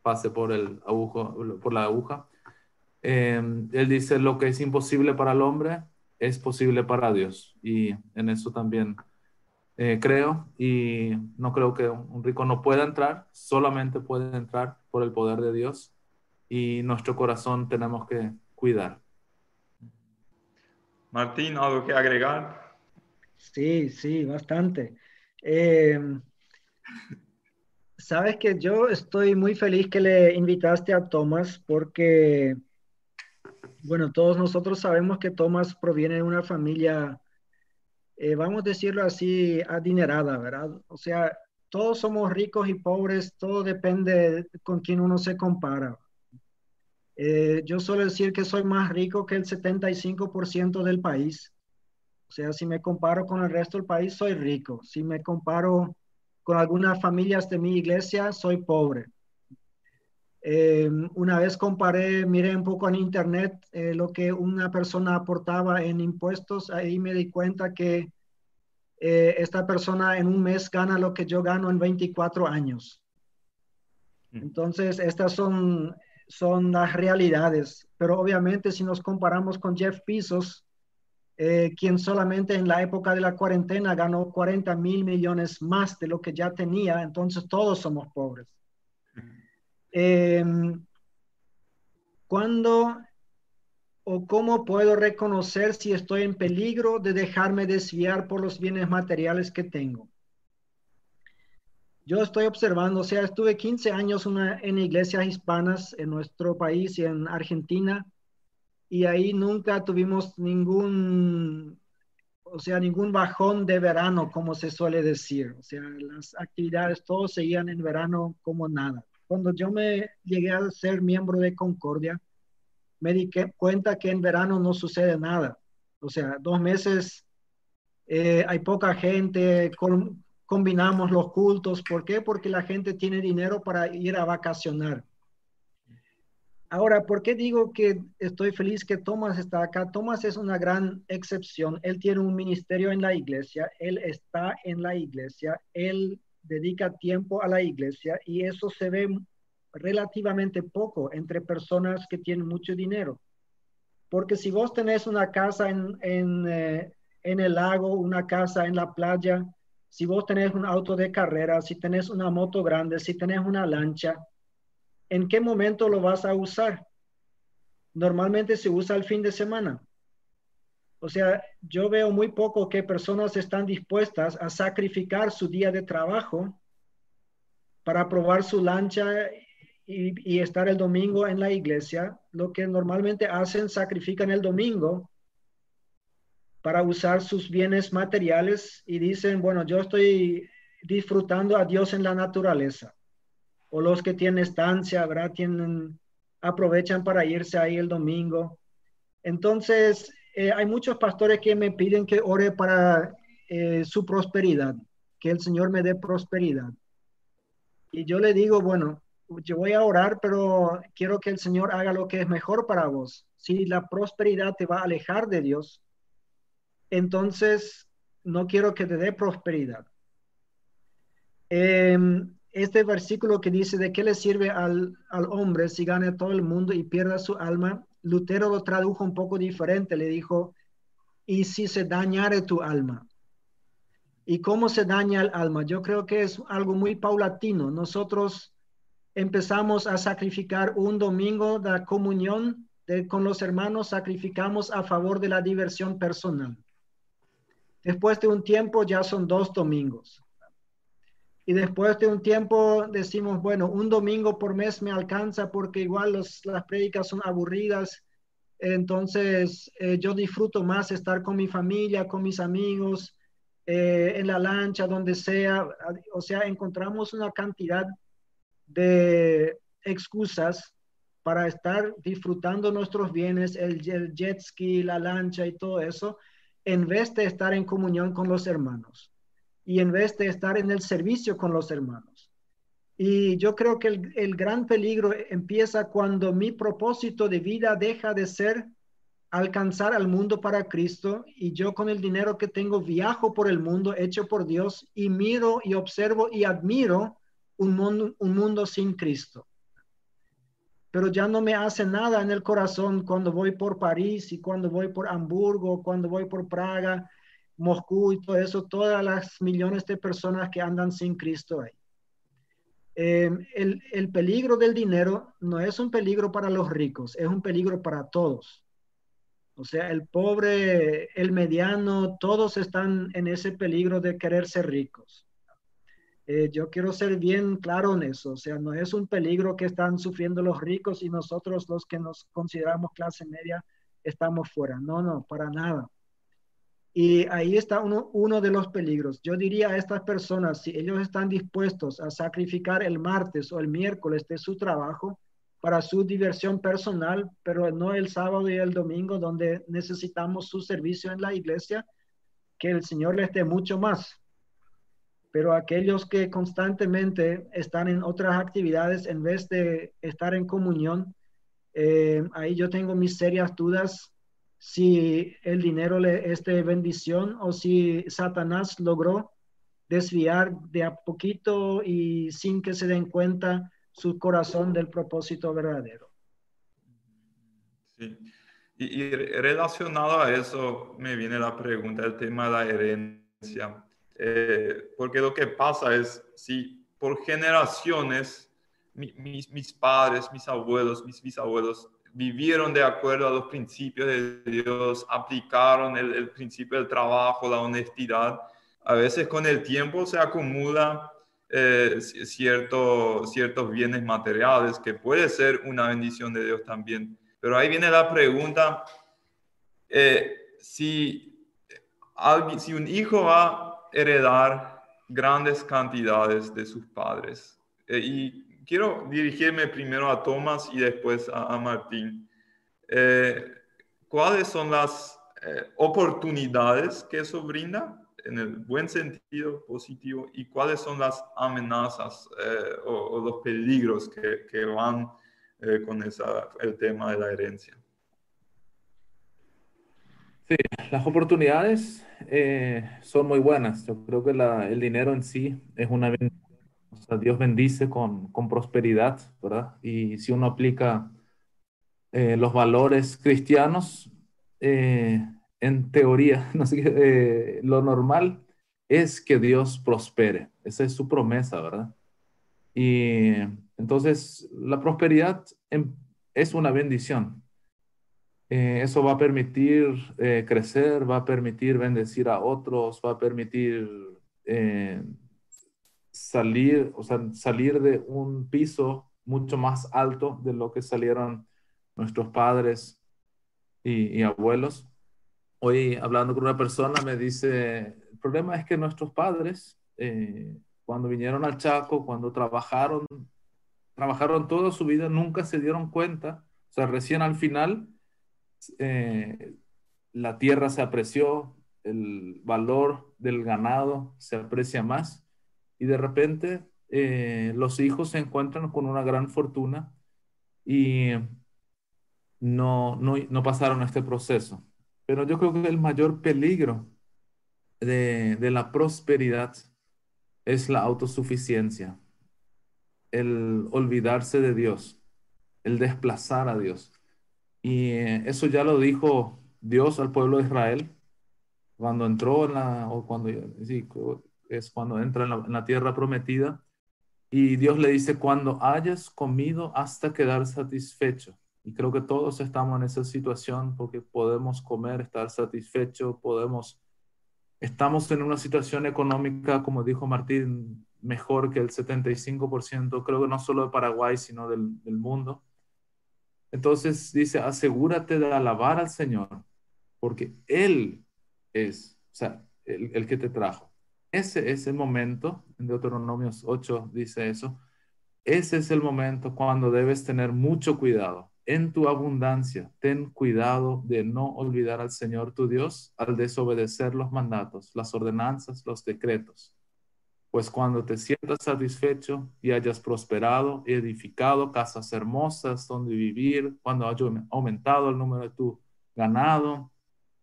Speaker 3: pase por, el agujo, por la aguja. Eh, él dice, lo que es imposible para el hombre es posible para Dios. Y en eso también eh, creo, y no creo que un rico no pueda entrar, solamente puede entrar por el poder de Dios y nuestro corazón tenemos que cuidar.
Speaker 1: Martín, ¿algo que agregar?
Speaker 2: Sí, sí, bastante. Eh, sabes que yo estoy muy feliz que le invitaste a Tomás porque, bueno, todos nosotros sabemos que Tomás proviene de una familia eh, vamos a decirlo así, adinerada, ¿verdad? O sea, todos somos ricos y pobres, todo depende con quién uno se compara. Eh, yo suelo decir que soy más rico que el 75% del país. O sea, si me comparo con el resto del país, soy rico. Si me comparo con algunas familias de mi iglesia, soy pobre. Eh, una vez comparé, miré un poco en internet eh, lo que una persona aportaba en impuestos, ahí me di cuenta que eh, esta persona en un mes gana lo que yo gano en 24 años. Mm. Entonces, estas son, son las realidades, pero obviamente si nos comparamos con Jeff Bezos, quien solamente en la época de la cuarentena ganó 40 mil millones más de lo que ya tenía, entonces todos somos pobres. Eh, ¿Cuándo o cómo puedo reconocer si estoy en peligro de dejarme desviar por los bienes materiales que tengo? Yo estoy observando, o sea, estuve 15 años en iglesias hispanas en nuestro país y en Argentina, y ahí nunca tuvimos ningún, o sea, ningún bajón de verano, como se suele decir. O sea, las actividades, todos seguían en verano como nada cuando yo me llegué a ser miembro de Concordia, me di cuenta que en verano no sucede nada. O sea, dos meses eh, hay poca gente, combinamos los cultos. ¿Por qué? Porque la gente tiene dinero para ir a vacacionar. Ahora, ¿por qué digo que estoy feliz que Tomás está acá? Tomás es una gran excepción. Él tiene un ministerio en la iglesia, él está en la iglesia, él dedica tiempo a la iglesia y eso se ve relativamente poco entre personas que tienen mucho dinero. Porque si vos tenés una casa en, en, eh, en el lago, una casa en la playa, si vos tenés un auto de carrera, si tenés una moto grande, si tenés una lancha, ¿en qué momento lo vas a usar? Normalmente se usa el fin de semana. O sea, yo veo muy poco que personas están dispuestas a sacrificar su día de trabajo para probar su lancha y, estar el domingo en la iglesia. Lo que normalmente hacen, sacrifican el domingo para usar sus bienes materiales y dicen, bueno, yo estoy disfrutando a Dios en la naturaleza o los que tienen estancia, ¿verdad? Tienen, aprovechan para irse ahí el domingo. Entonces, eh, hay muchos pastores que me piden que ore para eh, su prosperidad, que el Señor me dé prosperidad. Y yo le digo, bueno, yo voy a orar, pero quiero que el Señor haga lo que es mejor para vos. Si la prosperidad te va a alejar de Dios, entonces no quiero que te dé prosperidad. Eh, este versículo que dice de qué le sirve al, hombre si gana todo el mundo y pierda su alma, Lutero lo tradujo un poco diferente, le dijo, y si se dañare tu alma. ¿Y cómo se daña el alma? Yo creo que es algo muy paulatino. Nosotros empezamos a sacrificar un domingo de comunión con los hermanos, sacrificamos a favor de la diversión personal. Después de un tiempo ya son dos domingos y después de un tiempo decimos, bueno, un domingo por mes me alcanza porque igual las prédicas son aburridas, entonces eh, yo disfruto más estar con mi familia, con mis amigos, eh, en la lancha, donde sea, o sea, encontramos una cantidad de excusas para estar disfrutando nuestros bienes, el, el jet ski, la lancha y todo eso, en vez de estar en comunión con los hermanos y en vez de estar en el servicio con los hermanos. Y yo creo que el, gran peligro empieza cuando mi propósito de vida deja de ser alcanzar al mundo para Cristo y yo con el dinero que tengo viajo por el mundo hecho por Dios y miro y observo y admiro un mundo, un mundo sin Cristo. Pero ya no me hace nada en el corazón cuando voy por París y cuando voy por Hamburgo, cuando voy por Praga Moscú y todo eso, todas las millones de personas que andan sin Cristo ahí. Em, el, el, peligro del dinero no es un peligro para los ricos, es un peligro para todos. O sea, el pobre, el mediano, todos están en ese peligro de querer ser ricos. Eh, yo quiero ser bien claro en eso. O sea, no es un peligro que están sufriendo los ricos y nosotros los que nos consideramos clase media estamos fuera. No, no, para nada. Y ahí está uno, uno de los peligros. Yo diría a estas personas, si ellos están dispuestos a sacrificar el martes o el miércoles de su trabajo para su diversión personal, pero no el sábado y el domingo donde necesitamos su servicio en la iglesia, que el Señor les dé mucho más. Pero aquellos que constantemente están en otras actividades en vez de estar en comunión, eh, ahí yo tengo mis serias dudas si el dinero le es de bendición o si Satanás logró desviar de a poquito y sin que se den cuenta su corazón del propósito verdadero.
Speaker 1: Sí. Y, relacionado a eso me viene la pregunta, el tema de la herencia. Eh, porque lo que pasa es, si por generaciones mis, mis padres, mis abuelos, mis bisabuelos vivieron de acuerdo a los principios de Dios, aplicaron el, principio del trabajo, la honestidad. A veces con el tiempo se acumula eh, ciertos bienes materiales, que puede ser una bendición de Dios también. Pero ahí viene la pregunta, eh, si, alguien, si un hijo va a heredar grandes cantidades de sus padres, eh, y quiero dirigirme primero a Tomás y después a, Martín. Eh, ¿Cuáles son las eh, oportunidades que eso brinda en el buen sentido positivo y cuáles son las amenazas eh, o, los peligros que, van eh, con el tema de la herencia.
Speaker 3: Sí, las oportunidades son muy buenas. Yo creo que el dinero en sí es una o sea, Dios bendice con, con, prosperidad, ¿verdad? Y si uno aplica eh, los valores cristianos, en teoría, no sé, lo normal es que Dios prospere. Esa es su promesa, ¿verdad? Y entonces la prosperidad em, es una bendición. Eh, eso va a permitir eh, crecer, va a permitir bendecir a otros, va a permitir eh, salir, o sea, salir de un piso mucho más alto de lo que salieron nuestros padres y, abuelos. Hoy hablando con una persona me dice, el problema es que nuestros padres, cuando vinieron al Chaco, cuando trabajaron, trabajaron toda su vida, nunca se dieron cuenta, o sea, recién al final eh, la tierra se apreció, el valor del ganado se aprecia más y de repente eh, los hijos se encuentran con una gran fortuna y no, no, no, pasaron este proceso. Pero yo creo que el mayor peligro de, de la prosperidad es la autosuficiencia el olvidarse de Dios, el desplazar a Dios. Y eh, eso ya lo dijo Dios al pueblo de Israel cuando entró en la, o cuando, es cuando entra en la, tierra prometida. Y Dios le dice, cuando hayas comido hasta quedar satisfecho. Y creo que todos estamos en esa situación porque podemos comer, estar satisfecho, podemos, estamos en una situación económica, como dijo Martín, mejor que el 75%, creo que no solo de Paraguay, sino del, mundo. Entonces dice, asegúrate de alabar al Señor, porque Él es, o sea, el, el, que te trajo. Ese es el momento, en Deuteronomio 8 dice eso, ese es el momento cuando debes tener mucho cuidado. En tu abundancia, ten cuidado de no olvidar al Señor tu Dios al desobedecer los mandatos, las ordenanzas, los decretos pues cuando te sientas satisfecho y hayas prosperado y edificado casas hermosas donde vivir, cuando haya aumentado el número de tu ganado,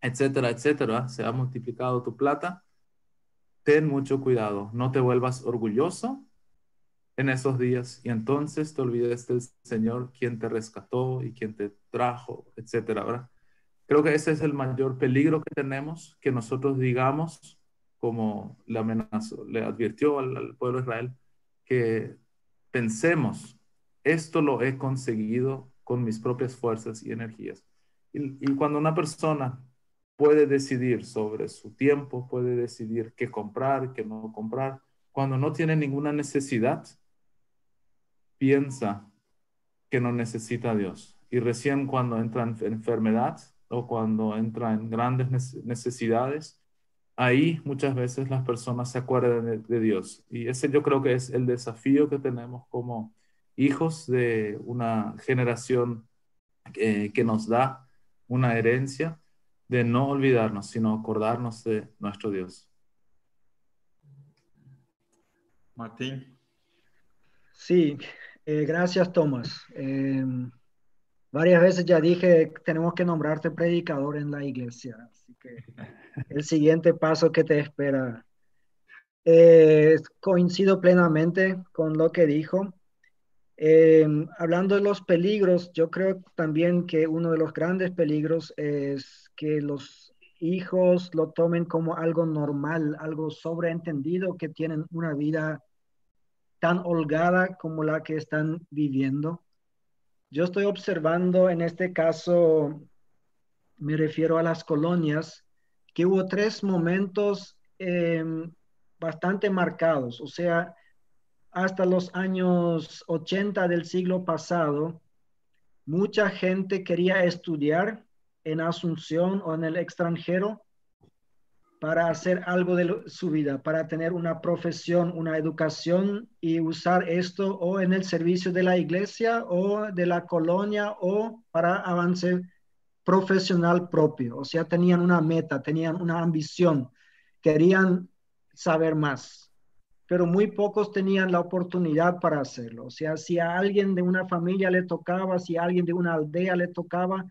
Speaker 3: etcétera, etcétera, se ha multiplicado tu plata, ten mucho cuidado, no te vuelvas orgulloso en esos días y entonces te olvides del Señor quien te rescató y quien te trajo, etcétera, Creo que ese es el mayor peligro que tenemos, que nosotros digamos, como le amenazó, le advirtió al, pueblo de Israel, que pensemos, esto lo he conseguido con mis propias fuerzas y energías. Y, cuando una persona puede decidir sobre su tiempo, puede decidir qué comprar, qué no comprar, cuando no tiene ninguna necesidad, piensa que no necesita a Dios. Y recién cuando entra en enfermedad o cuando entra en grandes necesidades, ahí muchas veces las personas se acuerdan de, Dios. Y ese yo creo que es el desafío que tenemos como hijos de una generación que nos da una herencia de no olvidarnos, sino acordarnos de nuestro Dios.
Speaker 1: Martín.
Speaker 2: Sí, eh, gracias Tomás. Em, varias veces ya dije, tenemos que nombrarte predicador en la iglesia, así que el siguiente paso que te espera. Eh, coincido plenamente con lo que dijo. Eh, hablando de los peligros, yo creo también que uno de los grandes peligros es que los hijos lo tomen como algo normal, algo sobreentendido, que tienen una vida tan holgada como la que están viviendo. Yo estoy observando en este caso, me refiero a las colonias, que hubo tres momentos em, bastante marcados, o sea, hasta los años 80 del siglo pasado, mucha gente quería estudiar en Asunción o en el extranjero para hacer algo de su vida, para tener una profesión, una educación y usar esto o en el servicio de la iglesia o de la colonia o para avance profesional propio, o sea, tenían una meta, tenían una ambición, querían saber más. pero muy pocos tenían la oportunidad para hacerlo. O sea, si a alguien de una familia le tocaba, si a alguien de una aldea le tocaba,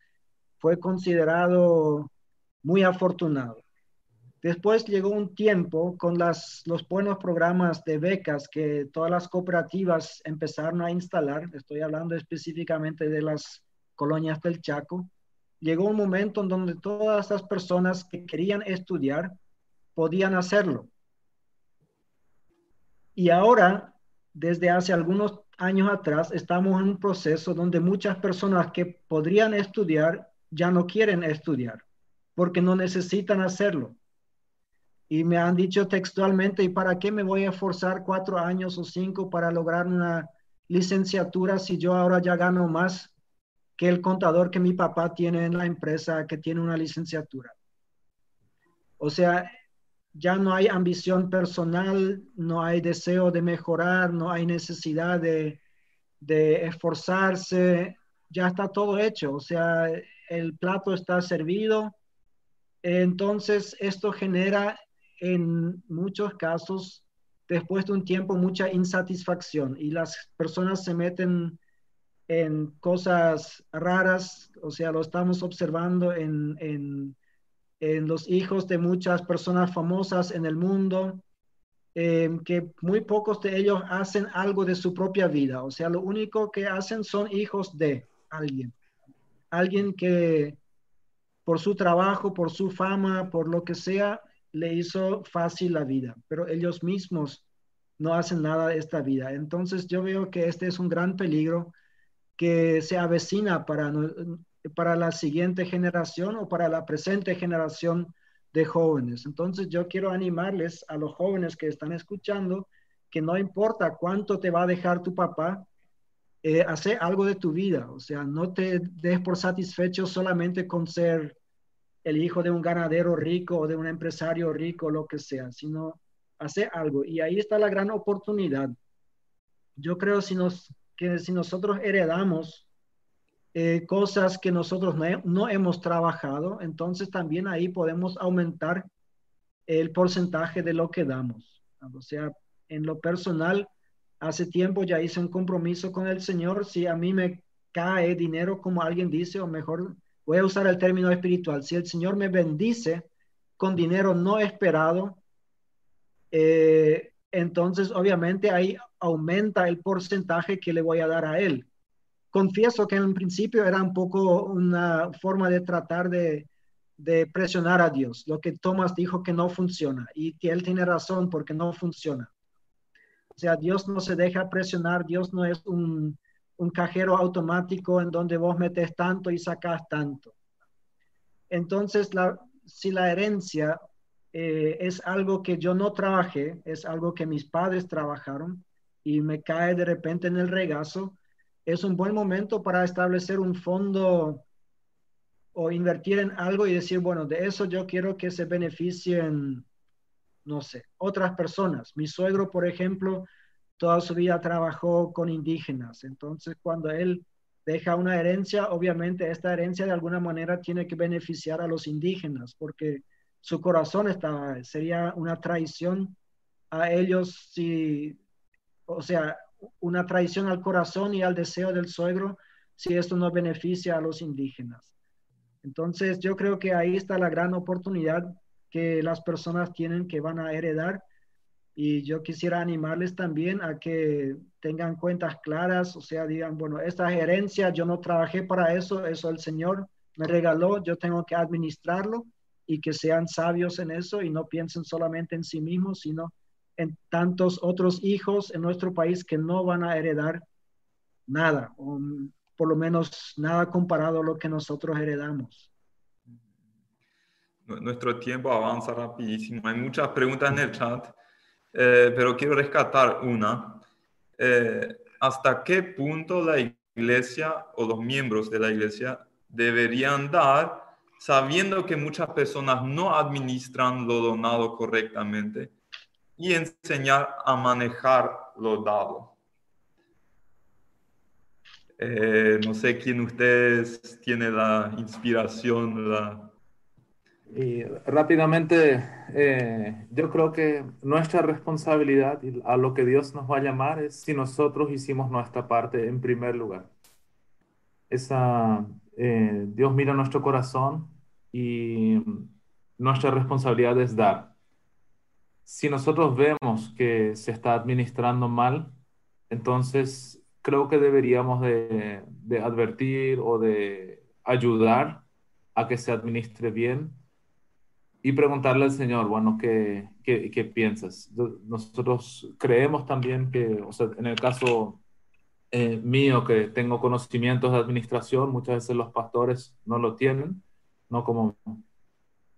Speaker 2: fue considerado muy afortunado. Después llegó un tiempo con las, los buenos programas de becas que todas las cooperativas empezaron a instalar, estoy hablando específicamente de las colonias del Chaco, llegó un momento en donde todas estas personas que querían estudiar podían hacerlo. Y ahora, desde hace algunos años atrás, estamos en un proceso donde muchas personas que podrían estudiar ya no quieren estudiar porque no necesitan hacerlo. Y me han dicho textualmente, ¿y para qué me voy a forzar cuatro años o cinco para lograr una licenciatura si yo ahora ya gano más que el contador que mi papá tiene en la empresa que tiene una licenciatura. O sea, ya no hay ambición personal, no hay deseo de mejorar, no hay necesidad de, esforzarse, ya está todo hecho, o sea, el plato está servido. Entonces, esto genera en muchos casos, después de un tiempo, mucha insatisfacción y las personas se meten en cosas raras, o sea, lo estamos observando en, en, en los hijos de muchas personas famosas en el mundo, em, que muy pocos de ellos hacen algo de su propia vida, o sea, lo único que hacen son hijos de alguien, alguien que por su trabajo, por su fama, por lo que sea, le hizo fácil la vida, pero ellos mismos no hacen nada de esta vida. Entonces yo veo que este es un gran peligro que se avecina para, para la siguiente generación o para la presente generación de jóvenes. Entonces yo quiero animarles a los jóvenes que están escuchando que no importa cuánto te va a dejar tu papá, eh, hace algo de tu vida. O sea, no te des por satisfecho solamente con ser el hijo de un ganadero rico o de un empresario rico, lo que sea, sino hace algo. Y ahí está la gran oportunidad. Yo creo que si nosotros heredamos eh, cosas que nosotros no, hemos trabajado, entonces también ahí podemos aumentar el porcentaje de lo que damos. O sea, en lo personal, hace tiempo ya hice un compromiso con el Señor. Si a mí me cae dinero, como alguien dice, o mejor voy a usar el término espiritual, si el Señor me bendice con dinero no esperado, eh, entonces obviamente ahí aumenta el porcentaje que le voy a dar a él. Confieso que en principio era un poco una forma de tratar de, presionar a Dios, lo que Tomás dijo que no funciona y que él tiene razón porque no funciona. O sea, Dios no se deja presionar, Dios no es un, un cajero automático en donde vos metes tanto y sacas tanto. Entonces, si la herencia eh, es algo que yo no trabajé, es algo que mis padres trabajaron y me cae de repente en el regazo, es un buen momento para establecer un fondo o invertir en algo y decir, bueno, de eso yo quiero que se beneficien, no sé, otras personas. Mi suegro, por ejemplo, toda su vida trabajó con indígenas. Entonces, cuando él deja una herencia, obviamente esta herencia de alguna manera tiene que beneficiar a los indígenas, porque su corazón estaba, sería una traición a ellos si, o sea, una traición al corazón y al deseo del suegro si esto no beneficia a los indígenas. Entonces, yo creo que ahí está la gran oportunidad que las personas tienen que van a heredar y yo quisiera animarles también a que tengan cuentas claras, o sea, digan, bueno, esta herencia yo no trabajé para eso, eso el Señor me regaló, yo tengo que administrarlo y que sean sabios en eso y no piensen solamente en sí mismos, sino en tantos otros hijos en nuestro país que no van a heredar nada, o por lo menos nada comparado a lo que nosotros heredamos.
Speaker 1: Nuestro tiempo avanza rapidísimo. Hay muchas preguntas en el chat, eh, pero quiero rescatar una. Eh, ¿Hasta qué punto la iglesia o los miembros de la iglesia deberían dar sabiendo que muchas personas no administran lo donado correctamente y enseñar a manejar lo dado. Eh, no sé quién ustedes tiene la inspiración,
Speaker 3: Y rápidamente, eh, yo creo que nuestra responsabilidad a lo que Dios nos va a llamar es si nosotros hicimos nuestra parte en primer lugar. Esa, eh, Dios mira nuestro corazón y nuestra responsabilidad es dar. Si nosotros vemos que se está administrando mal, entonces creo que deberíamos de, de advertir o de ayudar a que se administre bien y preguntarle al Señor, bueno, ¿qué, qué, qué piensas? Nosotros creemos también que, o sea, en el caso eh, mío, que tengo conocimientos de administración, muchas veces los pastores no lo tienen, no como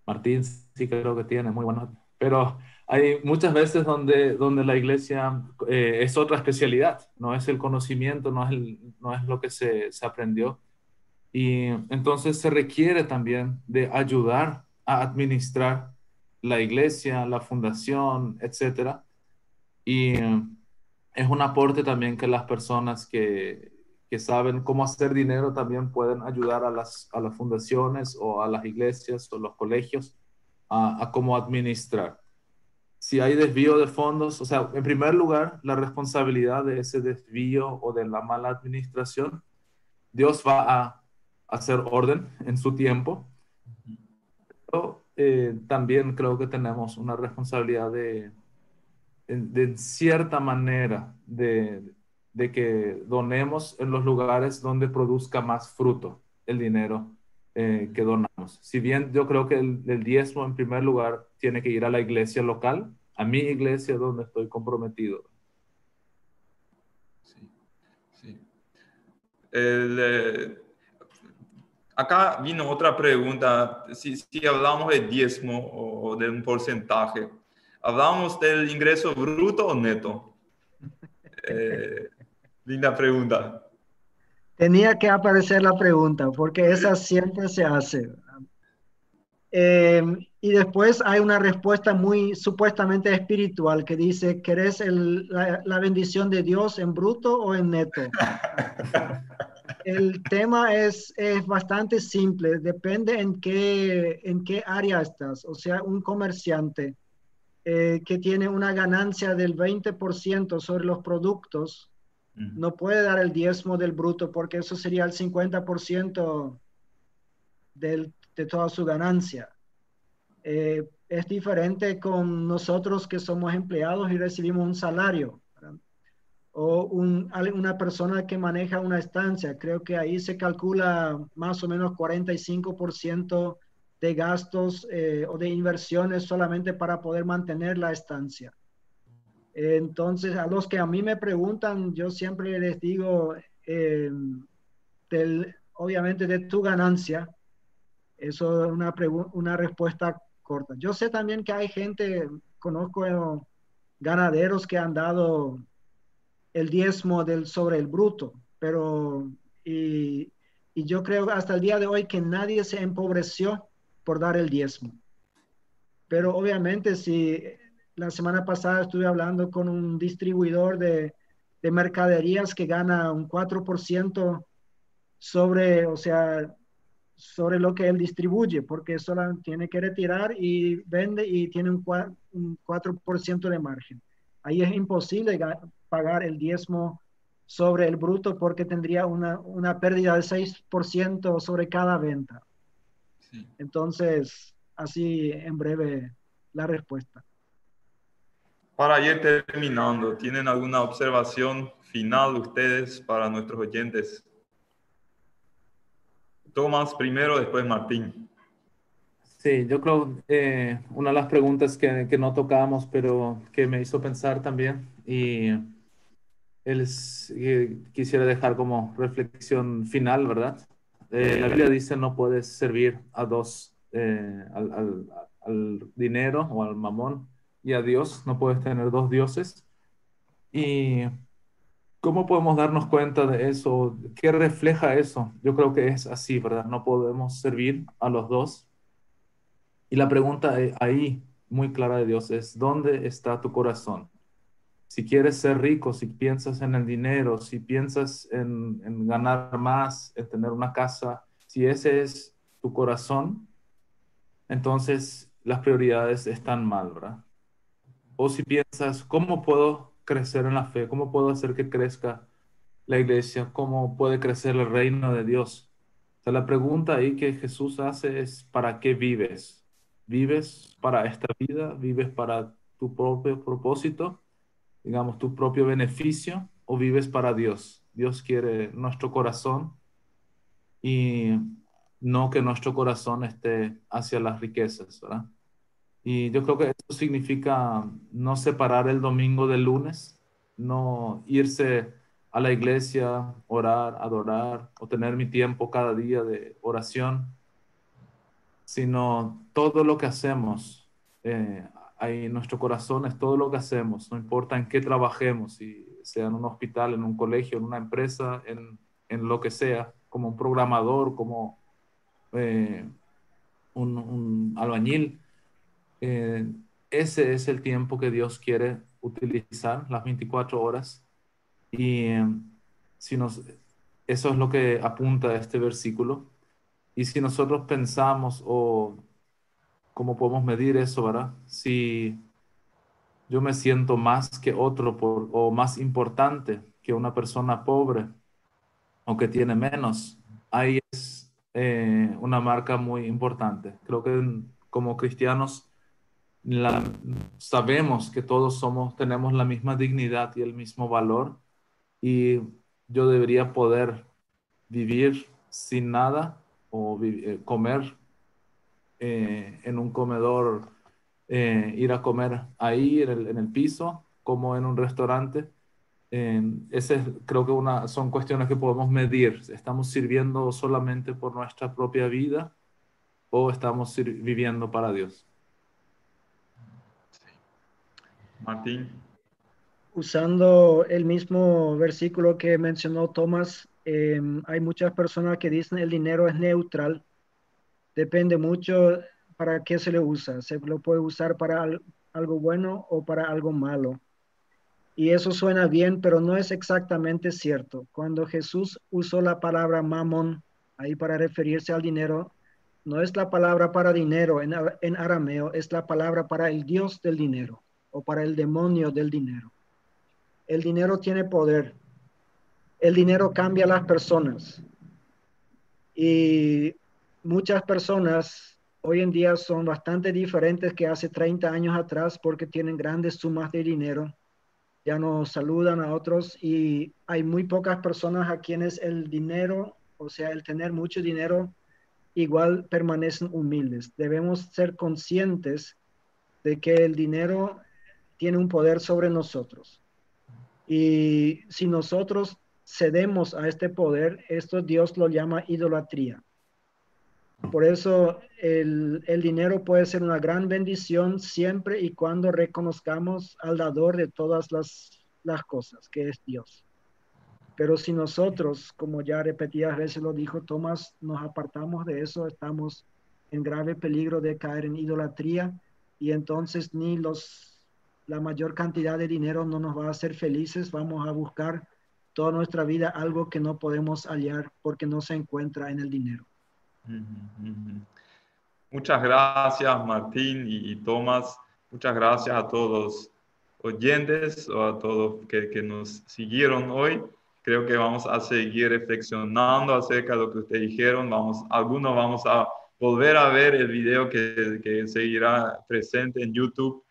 Speaker 3: Martín sí creo que tiene, muy bueno, pero hay muchas veces donde, donde la iglesia eh, es otra especialidad, no es el conocimiento, no es, el, no es lo que se, se aprendió. Y entonces se requiere también de ayudar a administrar la iglesia, la fundación, etcétera. Y eh, es un aporte también que las personas que, que, saben cómo hacer dinero también pueden ayudar a las, a las fundaciones o a las iglesias o los colegios a, a cómo administrar. Si hay desvío de fondos, o sea, en primer lugar, la responsabilidad de ese desvío o de la mala administración, Dios va a hacer orden en su tiempo pero eh, también creo que tenemos una responsabilidad de, de, cierta manera, de, de, que donemos en los lugares donde produzca más fruto el dinero eh, que donamos. Si bien yo creo que el, diezmo en primer lugar tiene que ir a la iglesia local, a mi iglesia donde estoy comprometido.
Speaker 1: Sí, sí. El, eh, Acá vino otra pregunta, si, si hablamos de diezmo o de un porcentaje, ¿hablamos del ingreso bruto o neto? Eh, linda pregunta.
Speaker 2: Tenía que aparecer la pregunta, porque esa siempre se hace. Eh, y después hay una respuesta muy supuestamente espiritual que dice, ¿querés el, la, la bendición de Dios en bruto o en neto? el tema es, es bastante simple, depende en qué, en qué área estás. O sea, un comerciante eh, que tiene una ganancia del 20% sobre los productos, no puede dar el diezmo del bruto porque eso sería el 50% del, de toda su ganancia. Eh, es diferente con nosotros que somos empleados y recibimos un salario o una persona que maneja una estancia. Creo que ahí se calcula más o menos 45% de gastos eh, o de inversiones solamente para poder mantener la estancia. Entonces, a los que a mí me preguntan, yo siempre les digo, eh, obviamente de tu ganancia, eso es una, una respuesta corta. Yo sé también que hay gente, conozco ganaderos que han dado el diezmo del, sobre el bruto, pero y, yo creo hasta el día de hoy que nadie se empobreció por dar el diezmo. Pero obviamente si la semana pasada estuve hablando con un distribuidor de, de mercaderías que gana un 4% sobre, o sea, sobre lo que él distribuye, porque solo tiene que retirar y vende y tiene un 4%, de margen. Ahí es imposible pagar el diezmo sobre el bruto porque tendría una, una pérdida de 6% sobre cada venta. Entonces, así en breve la respuesta.
Speaker 1: Para ir terminando, ¿tienen alguna observación final ustedes para nuestros oyentes? Tomás primero, después Martín.
Speaker 3: Sí, yo creo eh, una de las preguntas que, que no tocamos, pero que me hizo pensar también, y él eh, quisiera dejar como reflexión final, ¿verdad? Eh, la Biblia dice no puedes servir a dos, eh, al, al, dinero o al mamón y a Dios, no puedes tener dos dioses. ¿Y cómo podemos darnos cuenta de eso? ¿Qué refleja eso? Yo creo que es así, ¿verdad? No podemos servir a los dos. Y la pregunta ahí, muy clara de Dios, es, ¿dónde está tu corazón? si quieres ser rico, si piensas en el dinero, si piensas en, ganar más, en tener una casa, si ese es tu corazón, entonces las prioridades están mal, ¿verdad? O si piensas, ¿cómo puedo crecer en la fe? ¿Cómo puedo hacer que crezca la iglesia? ¿Cómo puede crecer el reino de Dios? O sea, la pregunta ahí que Jesús hace es, ¿para qué vives? ¿Vives para esta vida? ¿Vives para tu propio propósito? Digamos, tu propio beneficio? ¿O vives para Dios? Dios quiere nuestro corazón y no que nuestro corazón esté hacia las riquezas, ¿verdad? Y yo creo que eso significa no separar el domingo del lunes, no irse a la iglesia, orar, adorar o tener mi tiempo cada día de oración, sino todo lo que hacemos, eh, ahí nuestro corazón es todo lo que hacemos, no importa en qué trabajemos, si sea en un hospital, en un colegio, en una empresa, en, en lo que sea, como un programador, como eh, un, un albañil eh, ese es el tiempo que Dios quiere utilizar, las 24 horas. Y eh, si nos, eso es lo que apunta este versículo. Y si nosotros pensamos o cómo podemos medir eso, ¿verdad? Si yo me siento más que otro por, o más importante que una persona pobre o que tiene menos, ahí es eh, una marca muy importante. Creo que como cristianos sabemos que todos somos, tenemos la misma dignidad y el mismo valor y yo debería poder vivir sin nada o eh, comer eh, en un comedor, eh, ir a comer ahí en el, piso como en un restaurante. ese creo que una, son cuestiones que podemos medir. ¿Estamos sirviendo solamente por nuestra propia vida o estamos viviendo para Dios?
Speaker 1: Martín.
Speaker 2: Usando el mismo versículo que mencionó Tomás, em, hay muchas personas que dicen el dinero es neutral, depende mucho para qué se le usa, se lo puede usar para algo bueno o para algo malo. Y eso suena bien, pero no es exactamente cierto. Cuando Jesús usó la palabra mamón ahí para referirse al dinero, no es la palabra para dinero en, arameo, es la palabra para el Dios del dinero o para el demonio del dinero. El dinero tiene poder. El dinero cambia a las personas. Y muchas personas hoy en día son bastante diferentes que hace 30 años atrás porque tienen grandes sumas de dinero. Ya no saludan a otros y hay muy pocas personas a quienes el dinero, o sea, el tener mucho dinero, igual permanecen humildes. Debemos ser conscientes de que el dinero tiene un poder sobre nosotros. Y si nosotros cedemos a este poder, esto Dios lo llama idolatría. Por eso el, dinero puede ser una gran bendición siempre y cuando reconozcamos al dador de todas las, las cosas, que es Dios. Pero si nosotros, como ya repetidas veces lo dijo Tomás, nos apartamos de eso, estamos en grave peligro de caer en idolatría y entonces ni los la mayor cantidad de dinero no nos va a hacer felices, vamos a buscar toda nuestra vida algo que no podemos hallar porque no se encuentra en el dinero.
Speaker 1: Muchas gracias Martín y, Tomás. Muchas gracias a todos los oyentes o a todos que, que, nos siguieron hoy. Creo que vamos a seguir reflexionando acerca de lo que ustedes dijeron. Vamos, algunos vamos a volver a ver el video que, que seguirá presente en YouTube